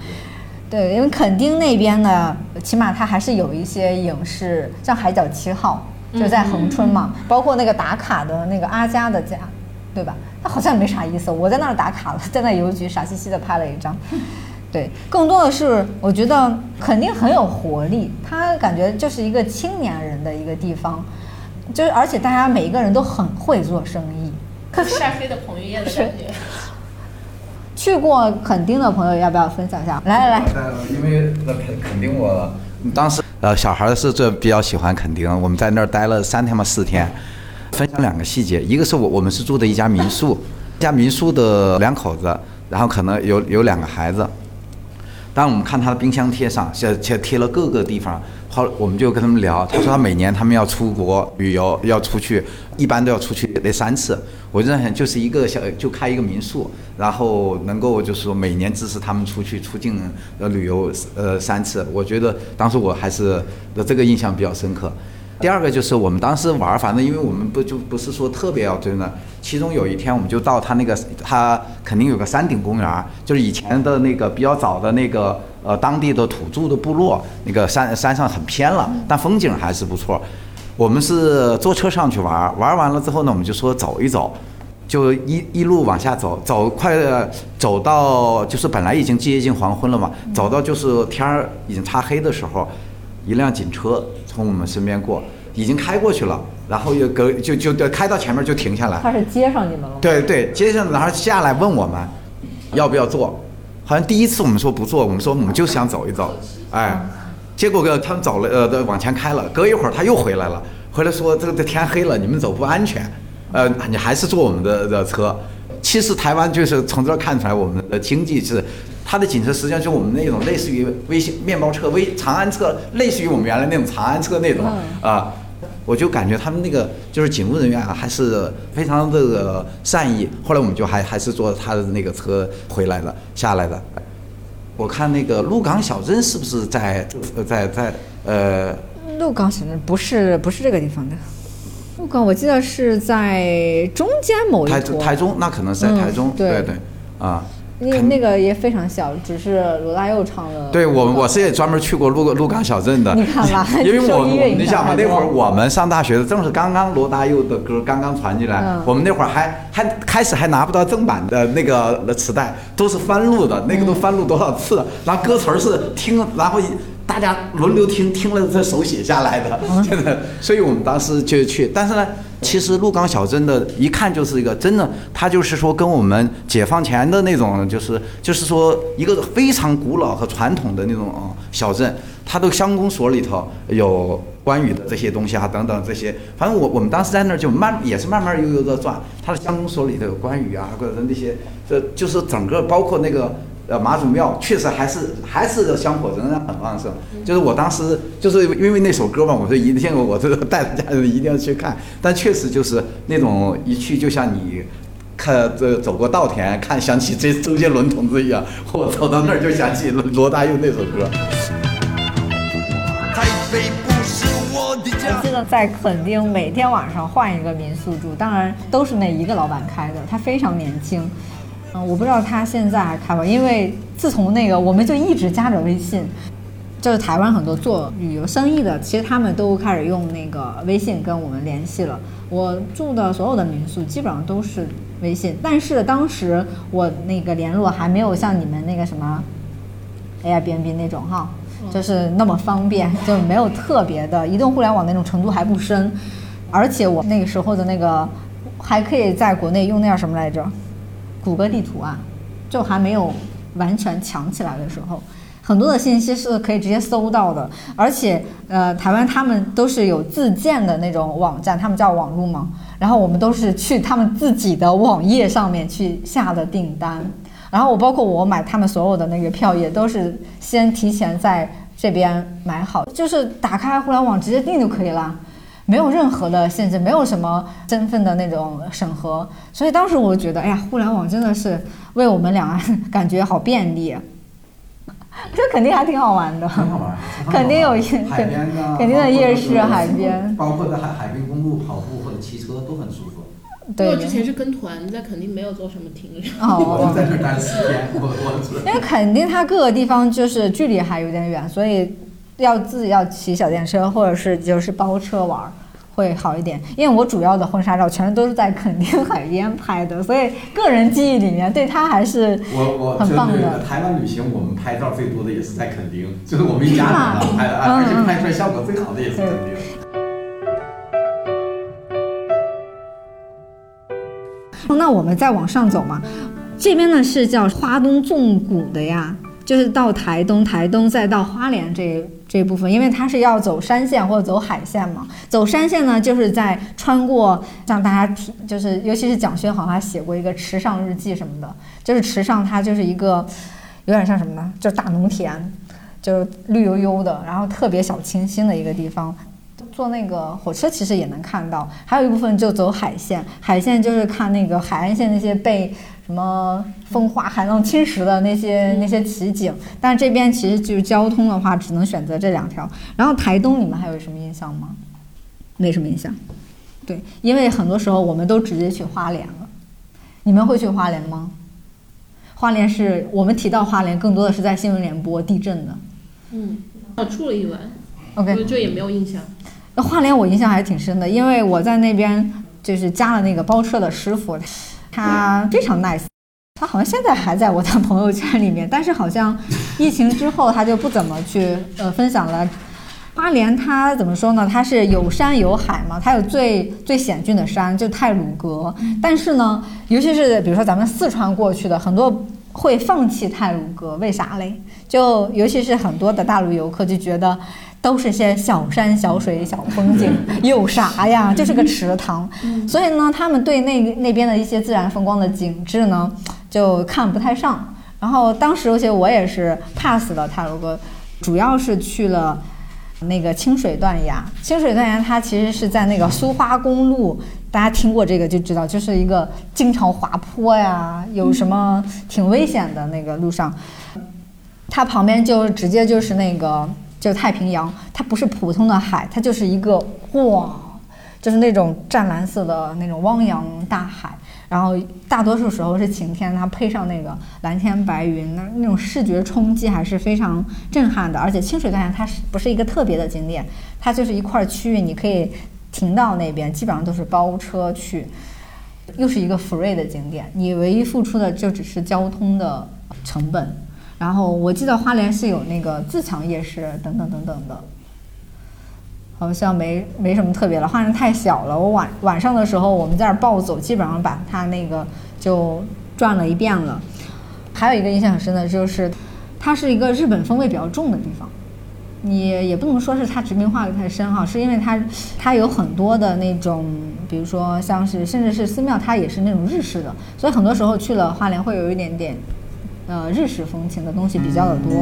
对，因为垦丁那边呢，起码它还是有一些影视，像《海角七号》就在恒春嘛，包括那个打卡的那个阿佳的家，对吧？它好像没啥意思，我在那儿打卡了，[laughs] 在那邮局傻兮兮的拍了一张。对，更多的是我觉得肯定很有活力，它感觉就是一个青年人的一个地方，就是而且大家每一个人都很会做生意。晒黑的彭于晏的感觉。去过垦丁的朋友要不要分享一下？来来来，因为那肯肯定我当时呃小孩是最比较喜欢垦丁，我们在那儿待了三天嘛四天，分享两个细节，一个是我我们是住的一家民宿，一家民宿的两口子，然后可能有有两个孩子，当我们看他的冰箱贴上，现贴贴了各个地方，后我们就跟他们聊，他说他每年他们要出国旅游，要出去，一般都要出去得三次。我就想，就是一个小就开一个民宿，然后能够就是说每年支持他们出去出境呃旅游呃三次，我觉得当时我还是的这个印象比较深刻。第二个就是我们当时玩儿，反正因为我们不就不是说特别要追呢，其中有一天我们就到他那个他肯定有个山顶公园儿，就是以前的那个比较早的那个呃当地的土著的部落，那个山山上很偏了，但风景还是不错。我们是坐车上去玩儿，玩儿完了之后呢，我们就说走一走，就一一路往下走，走快呃走到就是本来已经接近黄昏了嘛，走到就是天儿已经擦黑的时候，一辆警车从我们身边过，已经开过去了，然后又隔就就就开到前面就停下来，他是接上你们了吗？对对，接上然后下来问我们要不要坐，好像第一次我们说不做，我们说我们就想走一走，哎，结果个他们走了呃的往前开了，隔一会儿他又回来了，回来说这个这天黑了，你们走不安全，呃，你还是坐我们的的车。其实台湾就是从这儿看出来，我们的经济是它的警车实际上就是我们那种类似于微信面包车、微长安车，类似于我们原来那种长安车那种啊。我就感觉他们那个就是警务人员啊，还是非常的善意。后来我们就还还是坐他的那个车回来了，下来的。我看那个鹿港小镇是不是在呃在在呃鹿港小镇不是不是这个地方的，鹿港我记得是在中间某一台，台中？那可能是在台中，对对，啊。那那个也非常小，只是罗大佑唱的。对我，我是也专门去过鹿鹿港小镇的。你看吧 [laughs] 因为我你想嘛，那会儿我们上大学的，正是刚刚罗大佑的歌刚刚传进来，嗯我们那会儿还还开始还拿不到正版的那个磁带，都是翻录的，那个都翻录多少次，然后歌词儿是听，然后一大家轮流听，听了再手写下来的，[laughs] 真的。所以我们当时就去，但是呢。其实鹿港小镇的，一看就是一个真的，它就是说跟我们解放前的那种，就是就是说一个非常古老和传统的那种小镇，它的乡公所里头有关羽的这些东西啊等等这些，反正我我们当时在那儿就慢也是慢慢悠悠的转，它的乡公所里头有关羽啊或者那些，这就是整个包括那个。呃，妈祖庙确实还是还是香火仍然很旺盛。就是我当时就是因为那首歌嘛，我说一定我这个带着家人一定要去看。但确实就是那种一去就像你看这走过稻田，看想起这周杰伦同志一样，我走到那儿就想起罗大佑那首歌。台北不是我的家我。记得在垦丁每天晚上换一个民宿住，当然都是那一个老板开的，他非常年轻。嗯，我不知道他现在还开不，因为自从那个我们就一直加着微信，就是台湾很多做旅游生意的，其实他们都开始用那个微信跟我们联系了。我住的所有的民宿基本上都是微信，但是当时我那个联络还没有像你们那个什么 Airbnb 那种哈，就是那么方便，就没有特别的移动互联网那种程度还不深，而且我那个时候的那个还可以在国内用那叫什么来着，谷歌地图啊，就还没有完全强起来的时候，很多的信息是可以直接搜到的，而且呃，台湾他们都是有自建的那种网站，他们叫网路嘛，然后我们都是去他们自己的网页上面去下的订单，然后我包括我买他们所有的那个票也都是先提前在这边买好，就是打开互联网直接订就可以了。没有任何的限制，没有什么身份的那种审核，所以当时我就觉得，哎呀，互联网真的是为我们两岸感觉好便利。[laughs] 这肯定还挺好玩的，很好玩，[laughs] [laughs] 肯定有夜海边啊，肯定的夜市、海边，包括在海海滨公路跑步或者骑车都很舒服。对，我之前是跟团，在肯定没有做什么停留。哦，我在这待了四天，我我。因为肯定它各个地方就是距离还有点远，所以。要自己要骑小电车，或者是就是包车玩儿，会好一点。因为我主要的婚纱照全都是在垦丁海边拍的，所以个人记忆里面对它还是我我很棒的。台湾旅行我们拍照最多的也是在垦丁，[laughs] 就是我们一家人拍的，而且拍出来效果最好的也是垦丁。那我们再往上走嘛，这边呢是叫花东纵谷的呀。就是到台东，台东再到花莲这这一部分，因为它是要走山线或者走海线嘛。走山线呢，就是在穿过，像大家提，就是尤其是蒋勋好像还写过一个池上日记什么的，就是池上它就是一个有点像什么呢？就是大农田，就是绿油油的，然后特别小清新的一个地方。坐那个火车其实也能看到，还有一部分就走海线，海线就是看那个海岸线那些被。什么风化、海浪侵蚀的那些那些奇景，但是这边其实就是交通的话，只能选择这两条。然后台东，你们还有什么印象吗？没什么印象。对，因为很多时候我们都直接去花莲了。你们会去花莲吗？花莲是我们提到花莲，更多的是在新闻联播地震的。嗯，我住了一晚。OK，这也没有印象。那花莲我印象还挺深的，因为我在那边就是加了那个包车的师傅。他非常 nice，他好像现在还在我的朋友圈里面，但是好像疫情之后他就不怎么去呃分享了。花莲它怎么说呢？它是有山有海嘛，它有最最险峻的山就太鲁阁，但是呢，尤其是比如说咱们四川过去的很多会放弃太鲁阁，为啥嘞？就尤其是很多的大陆游客就觉得。都是些小山小水小风景，[laughs] 有啥呀？就是个池塘，所以呢，他们对那那边的一些自然风光的景致呢，就看不太上。然后当时，而且我也是 pass 了泰鲁哥，主要是去了那个清水断崖。清水断崖它其实是在那个苏花公路，大家听过这个就知道，就是一个经常滑坡呀，有什么挺危险的那个路上，它旁边就直接就是那个。就太平洋，它不是普通的海，它就是一个哇，就是那种湛蓝色的那种汪洋大海。然后大多数时候是晴天，它配上那个蓝天白云，那那种视觉冲击还是非常震撼的。而且清水断崖它是不是一个特别的景点？它就是一块区域，你可以停到那边，基本上都是包车去，又是一个 free 的景点，你唯一付出的就只是交通的成本。然后我记得花莲是有那个自强夜市等等等等的，好像没没什么特别的。花莲太小了，我晚晚上的时候我们在那儿暴走，基本上把它那个就转了一遍了。还有一个印象很深的就是，它是一个日本风味比较重的地方。你也不能说是它殖民化的太深哈，是因为它它有很多的那种，比如说像是甚至是寺庙，它也是那种日式的，所以很多时候去了花莲会有一点点。呃，日式风情的东西比较的多。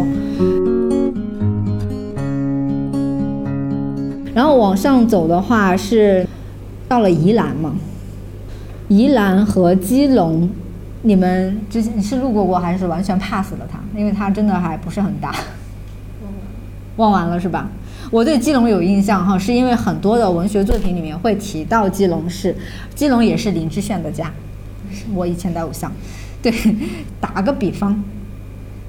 然后往上走的话是到了宜兰嘛，宜兰和基隆，你们之前是路过过还是完全 pass 了它？因为它真的还不是很大。忘完了是吧？我对基隆有印象哈，是因为很多的文学作品里面会提到基隆市，基隆也是林志炫的家，我以前的偶像。对，打个比方，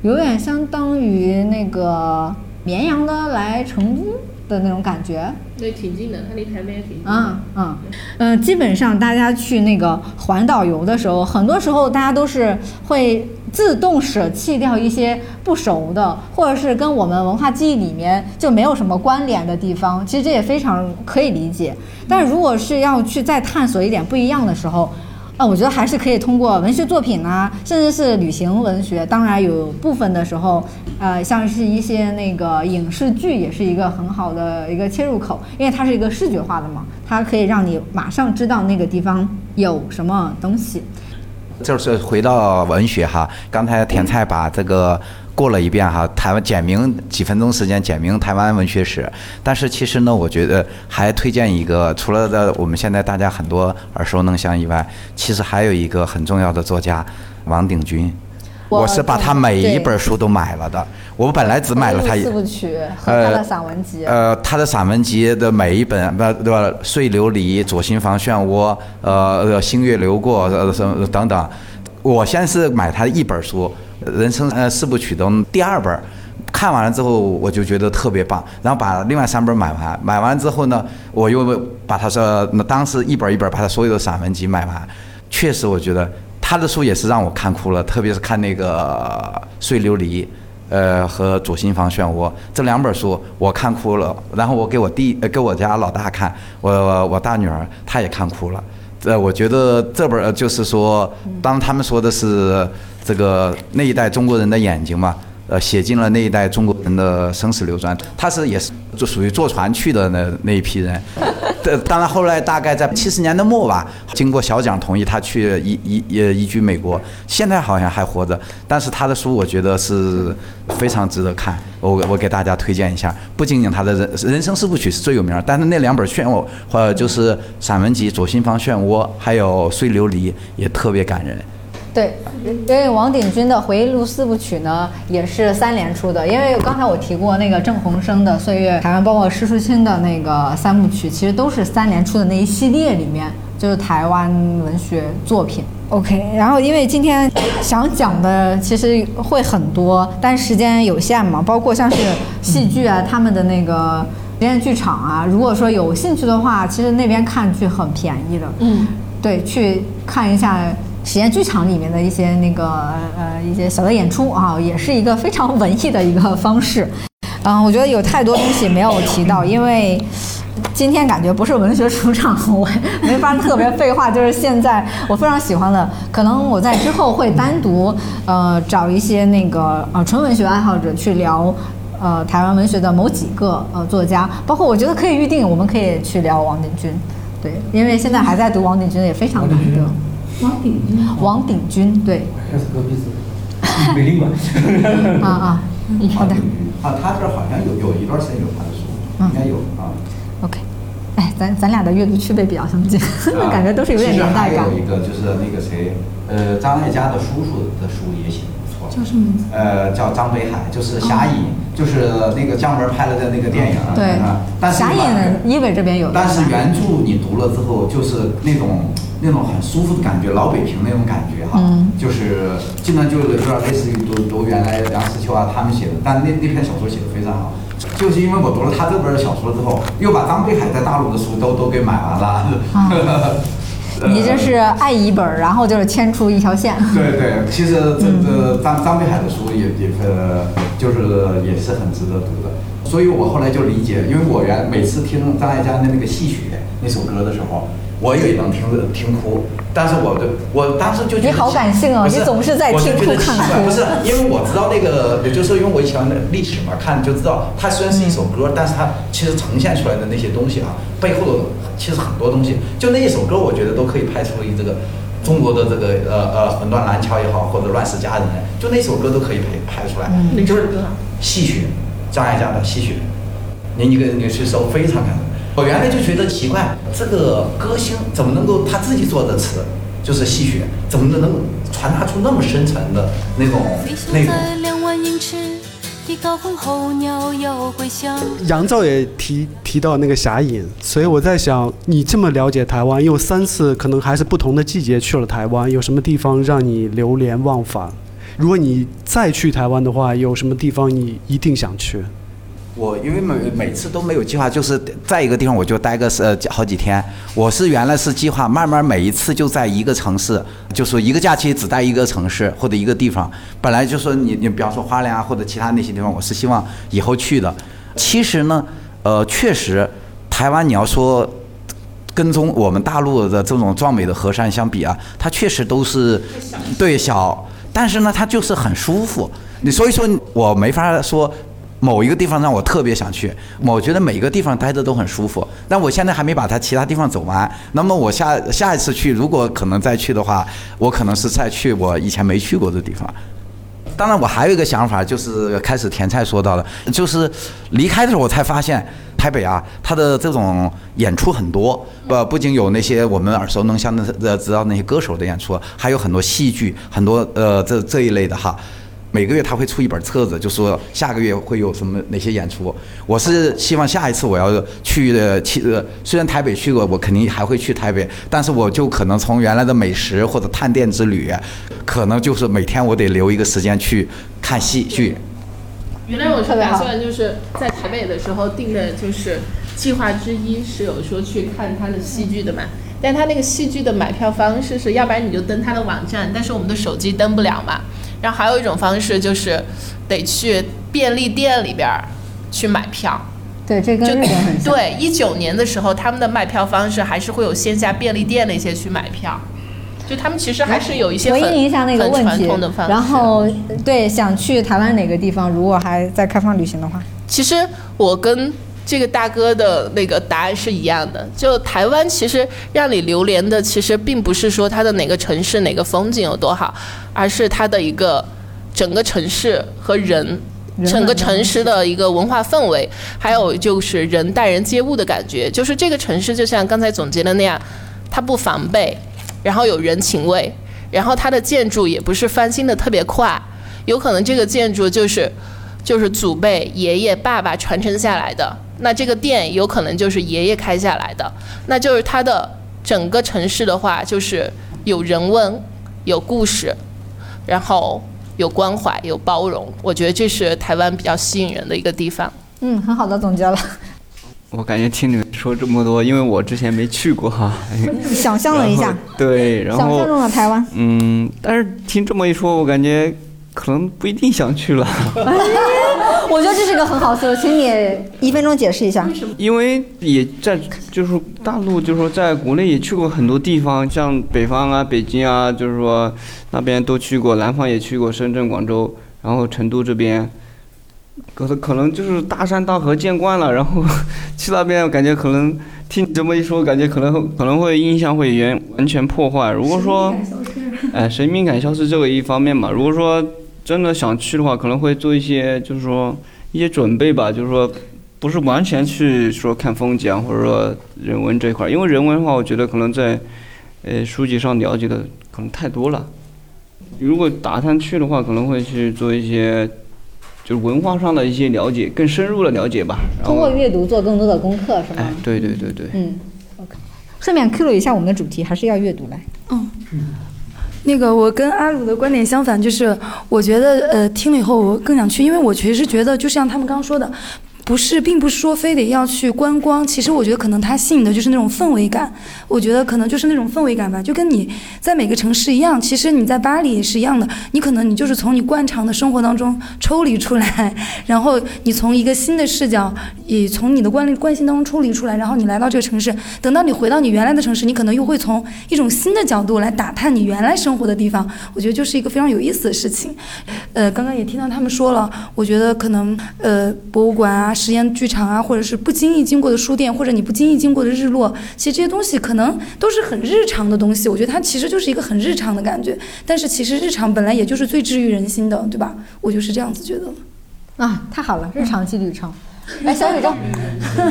有点相当于那个绵阳的来成都的那种感觉。对，挺近的，它离台北也挺近。嗯嗯嗯，基本上大家去那个环岛游的时候，很多时候大家都是会自动舍弃掉一些不熟的，或者是跟我们文化记忆里面就没有什么关联的地方。其实这也非常可以理解。但如果是要去再探索一点不一样的时候，啊，我觉得还是可以通过文学作品啊，甚至是旅行文学。当然，有部分的时候，呃，像是一些那个影视剧，也是一个很好的一个切入口，因为它是一个视觉化的嘛，它可以让你马上知道那个地方有什么东西。就是回到文学哈，刚才甜菜把这个过了一遍哈，台湾简明几分钟时间简明台湾文学史，但是其实呢，我觉得还推荐一个，除了的我们现在大家很多耳熟能详以外，其实还有一个很重要的作家王鼎钧。我是把他每一本书都买了的。我本来只买了他一四部曲和他的散文集。呃，他的散文集的每一本，不对吧？碎琉璃、左心房漩涡，呃，星月流过，呃，什么等等。我先是买他一本书，《人生呃四部曲》中第二本，看完了之后我就觉得特别棒，然后把另外三本买完。买完之后呢，我又把他说，那当时一本一本把他所有的散文集买完。确实，我觉得。他的书也是让我看哭了，特别是看那个《碎琉璃》，呃，和《左心房漩涡》这两本书，我看哭了。然后我给我弟呃，给我家老大看，我我大女儿她也看哭了。呃，我觉得这本儿就是说，当他们说的是这个那一代中国人的眼睛嘛。呃，写进了那一代中国人的生死流转。他是也是就属于坐船去的那那一批人。当然后来大概在七十年的末吧，经过小蒋同意，他去移移呃移居美国，现在好像还活着。但是他的书我觉得是非常值得看，我我给大家推荐一下。不仅仅他的人人生四部曲是最有名，但是那两本漩涡或者就是散文集《左心房漩涡》还有《碎琉璃》也特别感人。对，因为王鼎钧的回忆录四部曲呢，也是三联出的。因为刚才我提过那个郑鸿生的《岁月》，台湾包括施淑清的那个三部曲，其实都是三联出的那一系列里面，就是台湾文学作品。OK，然后因为今天想讲的其实会很多，但时间有限嘛，包括像是戏剧啊，他们的那个实验剧场啊，如果说有兴趣的话，其实那边看剧很便宜的。嗯，对，去看一下。实验剧场里面的一些那个呃一些小的演出啊，也是一个非常文艺的一个方式。嗯，我觉得有太多东西没有提到，因为今天感觉不是文学主场，我没法特别废话。就是现在我非常喜欢的，可能我在之后会单独呃找一些那个呃纯文学爱好者去聊呃台湾文学的某几个呃作家，包括我觉得可以预定，我们可以去聊王鼎钧，对，因为现在还在读王鼎钧也非常难得。王鼎军，王鼎钧，对。还是隔壁是美领馆。[laughs] 啊啊，好的。啊，他这好像有有一段时间有他的书，应该有啊。OK，哎，咱咱俩的阅读区别比较相近，感觉都是有点年代感。有一个就是那个谁，呃，张艾嘉的叔叔的书也写的不错。叫什么名字？呃，叫张北海，就是《侠隐》，就是那个姜文拍了的那个电影。对。但是侠隐，一北这边有。但是原著你读了之后，就是那种。那种很舒服的感觉，老北平那种感觉哈，就是基本上就有点类似于读读原来梁实秋啊他们写的，但那那篇小说写的非常好，就是因为我读了他这本小说之后，又把张北海在大陆的书都都给买完了。[laughs] 你这是爱一本，然后就是牵出一条线。对对，其实这这张张北海的书也也呃，就是也是很值得读的，所以我后来就理解，因为我原每次听张艾嘉的那个戏曲那首歌的时候。我也能听听哭，但是我的我当时就觉得你好感性哦，你总是在听哭看哭。不是，因为我知道那个，也就是说，因为我以前的历史嘛，看就知道，它虽然是一首歌，但是它其实呈现出来的那些东西啊，背后的其实很多东西，就那一首歌，我觉得都可以拍出一这个中国的这个呃呃魂断蓝桥也好，或者乱世佳人，就那首歌都可以拍拍出来。就是戏曲，张艾嘉的戏曲，你你个你去搜非常感动。我原来就觉得奇怪，这个歌星怎么能够他自己做的词，就是戏曲，怎么能能传达出那么深沉的那种那种。杨照也提提到那个侠隐，所以我在想，你这么了解台湾，又三次可能还是不同的季节去了台湾，有什么地方让你流连忘返？如果你再去台湾的话，有什么地方你一定想去？我因为每每次都没有计划，就是在一个地方我就待个呃好几天。我是原来是计划慢慢每一次就在一个城市，就说一个假期只待一个城市或者一个地方。本来就说你你比方说花莲啊或者其他那些地方，我是希望以后去的。其实呢，呃，确实台湾你要说跟踪我们大陆的这种壮美的河山相比啊，它确实都是对小，但是呢，它就是很舒服。你所以说我没法说某一个地方让我特别想去，我觉得每一个地方待着都很舒服。但我现在还没把它其他地方走完，那么我下下一次去，如果可能再去的话，我可能是再去我以前没去过的地方。当然，我还有一个想法，就是开始甜菜说到的，就是离开的时候我才发现，台北啊，它的这种演出很多，不不仅有那些我们耳熟能详的知道那些歌手的演出，还有很多戏剧，很多呃这这一类的哈。每个月他会出一本册子，就说下个月会有什么哪些演出。我是希望下一次我要去的，去呃虽然台北去过，我肯定还会去台北，但是我就可能从原来的美食或者探店之旅，可能就是每天我得留一个时间去看戏剧。原来我是打算就是在台北的时候定的，就是计划之一是有说去看他的戏剧的嘛。但他那个戏剧的买票方式是，要不然你就登他的网站，但是我们的手机登不了嘛。然后还有一种方式就是得去便利店里边去买票。对，这跟日本很像。对，一九年的时候他们的卖票方式还是会有线下便利店那些去买票，就他们其实还是有一些回应一下那个问题。然后对，想去台湾哪个地方？如果还在开放旅行的话，其实我跟。这个大哥的那个答案是一样的，就台湾其实让你流连的，其实并不是说它的哪个城市哪个风景有多好，而是它的一个整个城市和人，整个城市的一个文化氛围，还有就是人待人接物的感觉。就是这个城市就像刚才总结的那样，它不防备，然后有人情味，然后它的建筑也不是翻新的特别快，有可能这个建筑就是就是祖辈爷爷爸爸传承下来的。那这个店有可能就是爷爷开下来的，那就是它的整个城市的话，就是有人文、有故事，然后有关怀、有包容。我觉得这是台湾比较吸引人的一个地方。嗯，很好的总结了。[laughs] 我感觉听你们说这么多，因为我之前没去过哈。[laughs] 想象了一下。对，然后。想象中的台湾。嗯，但是听这么一说，我感觉可能不一定想去了。[laughs] 我觉得这是个很好思路，请你一分钟解释一下。因为也在就是大陆，就是说在国内也去过很多地方，像北方啊、北京啊，就是说那边都去过，南方也去过，深圳、广州，然后成都这边，可能可能就是大山大河见惯了，然后 [laughs] 去那边感觉可能听你这么一说，感觉可能可能会印象会完完全破坏。如果说，哎，神秘感消失这个一方面嘛，如果说。真的想去的话，可能会做一些，就是说一些准备吧，就是说不是完全去说看风景啊或者说人文这一块，因为人文的话，我觉得可能在呃书籍上了解的可能太多了。如果打算去的话，可能会去做一些就是文化上的一些了解，更深入的了解吧。通过阅读做更多的功课，是吗？哎，对对对对。嗯，OK。顺便 Q 了一下我们的主题，还是要阅读来。嗯。那个，我跟阿鲁的观点相反，就是我觉得，呃，听了以后我更想去，因为我其实觉得，就像他们刚刚说的。不是，并不是说非得要去观光。其实我觉得可能它吸引的就是那种氛围感。我觉得可能就是那种氛围感吧，就跟你在每个城市一样。其实你在巴黎也是一样的。你可能你就是从你惯常的生活当中抽离出来，[laughs] 然后你从一个新的视角，也从你的惯惯性当中抽离出来，然后你来到这个城市。等到你回到你原来的城市，你可能又会从一种新的角度来打探你原来生活的地方。我觉得就是一个非常有意思的事情。呃，刚刚也听到他们说了，我觉得可能呃博物馆啊。实验剧场啊，或者是不经意经过的书店，或者你不经意经过的日落，其实这些东西可能都是很日常的东西。我觉得它其实就是一个很日常的感觉。但是其实日常本来也就是最治愈人心的，对吧？我就是这样子觉得。啊，太好了，日常即旅程。来，小宇宙。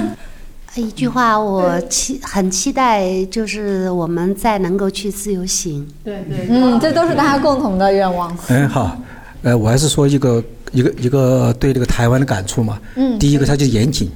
[laughs] 一句话，我期很期待，就是我们再能够去自由行。对对。嗯，这都是大家共同的愿望。嗯，好。呃，我还是说一个一个一个对这个台湾的感触嘛。嗯。第一个，它就严谨，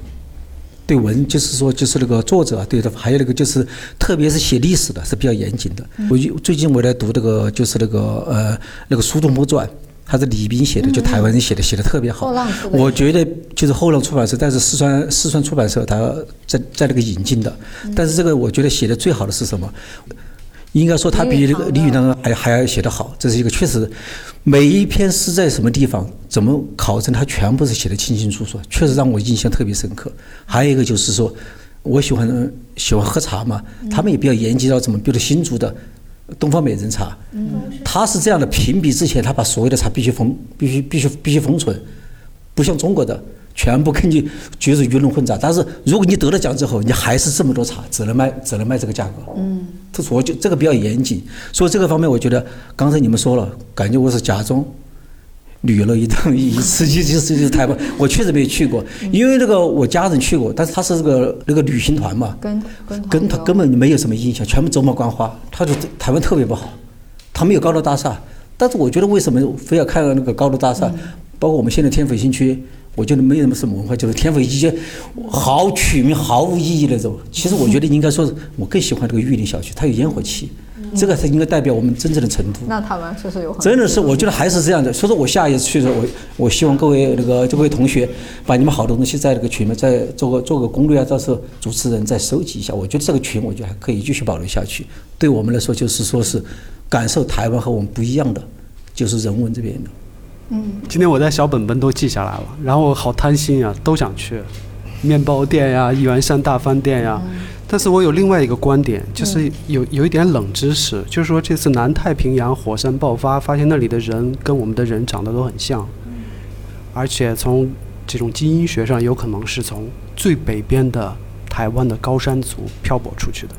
对文就是说就是那个作者对的，还有那个就是特别是写历史的是比较严谨的。我最近我在读这个就是那个呃那个《苏东坡传》，他是李斌写的，就台湾人写的，写的特别好。我觉得就是后浪出版社，但是四川四川出版社他在在那个引进的，但是这个我觉得写的最好的是什么？应该说他比那个李宇南还还要写得好，这是一个确实。每一篇诗在什么地方，怎么考证，他全部是写的清清楚楚，确实让我印象特别深刻。还有一个就是说，我喜欢喜欢喝茶嘛，他们也比较研究到怎么，比如新竹的东方美人茶，他是这样的，评比之前他把所有的茶必须封，必须必须必须封存，不像中国的全部根据就是鱼龙混杂。但是如果你得了奖之后，你还是这么多茶，只能卖只能卖这个价格。嗯，这我就这个比较严谨，所以这个方面我觉得刚才你们说了，感觉我是假装。旅游了一趟一次，就就是就是台湾，[laughs] 我确实没去过，因为那个我家人去过，但是他是这个那个旅行团嘛，跟跟跟他根本没有什么印象，全部走马观花。他说台湾特别不好，他没有高楼大厦，但是我觉得为什么非要看那个高楼大厦？包括我们现在天府新区，我觉得没有什么文化，就是天府一些好取名毫无意义那种。其实我觉得应该说，我更喜欢这个玉林小区，它有烟火气。这个才应该代表我们真正的成都。那他们确实有真的是，我觉得还是这样的。所以说我下一次去的时候，我我希望各位那个各位同学，把你们好多东西在那个群里面再做个做个攻略啊，到时候主持人再收集一下。我觉得这个群，我觉得还可以继续保留下去。对我们来说，就是说是感受台湾和我们不一样的，就是人文这边的。嗯，今天我在小本本都记下来了，然后我好贪心啊，都想去，面包店呀、一元山大饭店呀。但是我有另外一个观点，就是有有一点冷知识，就是说这次南太平洋火山爆发，发现那里的人跟我们的人长得都很像，而且从这种基因学上，有可能是从最北边的台湾的高山族漂泊出去的。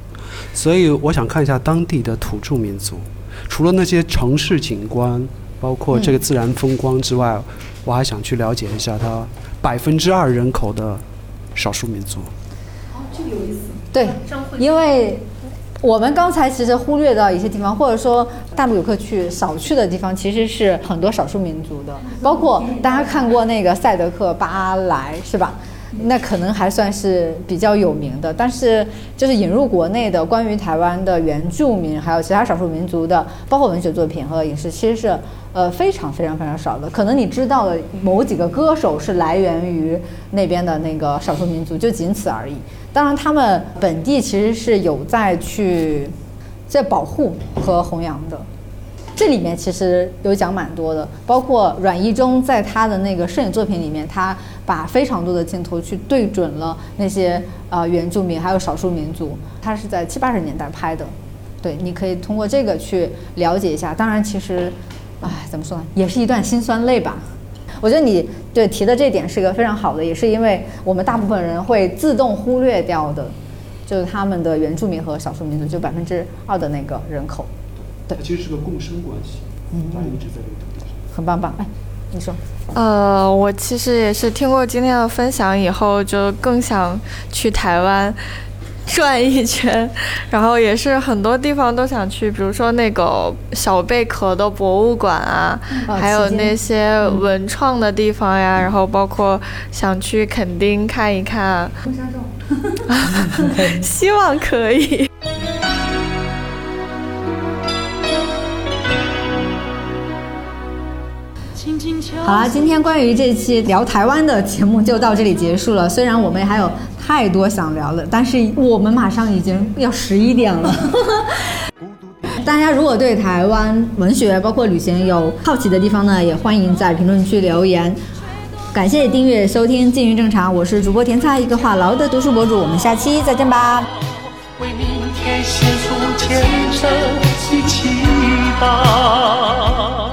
所以我想看一下当地的土著民族，除了那些城市景观，包括这个自然风光之外，我还想去了解一下它百分之二人口的少数民族。哦，这个有意思。对，因为我们刚才其实忽略到一些地方，或者说大陆游客去少去的地方，其实是很多少数民族的，包括大家看过那个赛德克巴莱是吧？那可能还算是比较有名的，但是就是引入国内的关于台湾的原住民还有其他少数民族的，包括文学作品和影视，其实是呃非常非常非常少的。可能你知道的某几个歌手是来源于那边的那个少数民族，就仅此而已。当然，他们本地其实是有在去在保护和弘扬的。这里面其实有讲蛮多的，包括阮一中在他的那个摄影作品里面，他把非常多的镜头去对准了那些呃原住民还有少数民族。他是在七八十年代拍的，对，你可以通过这个去了解一下。当然，其实，唉，怎么说呢，也是一段辛酸泪吧。我觉得你对提的这点是一个非常好的，也是因为我们大部分人会自动忽略掉的，就是他们的原住民和少数民族，就百分之二的那个人口。对，其实是个共生关系，嗯，大家一直在流动。很棒棒，哎，你说。呃，我其实也是听过今天的分享以后，就更想去台湾转一圈，然后也是很多地方都想去，比如说那个小贝壳的博物馆啊，还有那些文创的地方呀，然后包括想去垦丁看一看。[laughs] 希望可以。好了，今天关于这期聊台湾的节目就到这里结束了。虽然我们还有太多想聊的，但是我们马上已经要十一点了。[laughs] 大家如果对台湾文学包括旅行有好奇的地方呢，也欢迎在评论区留言。感谢订阅收听《静云正常》，我是主播甜菜，一个话痨的读书博主。我们下期再见吧。为明天献出虔诚的祈祷。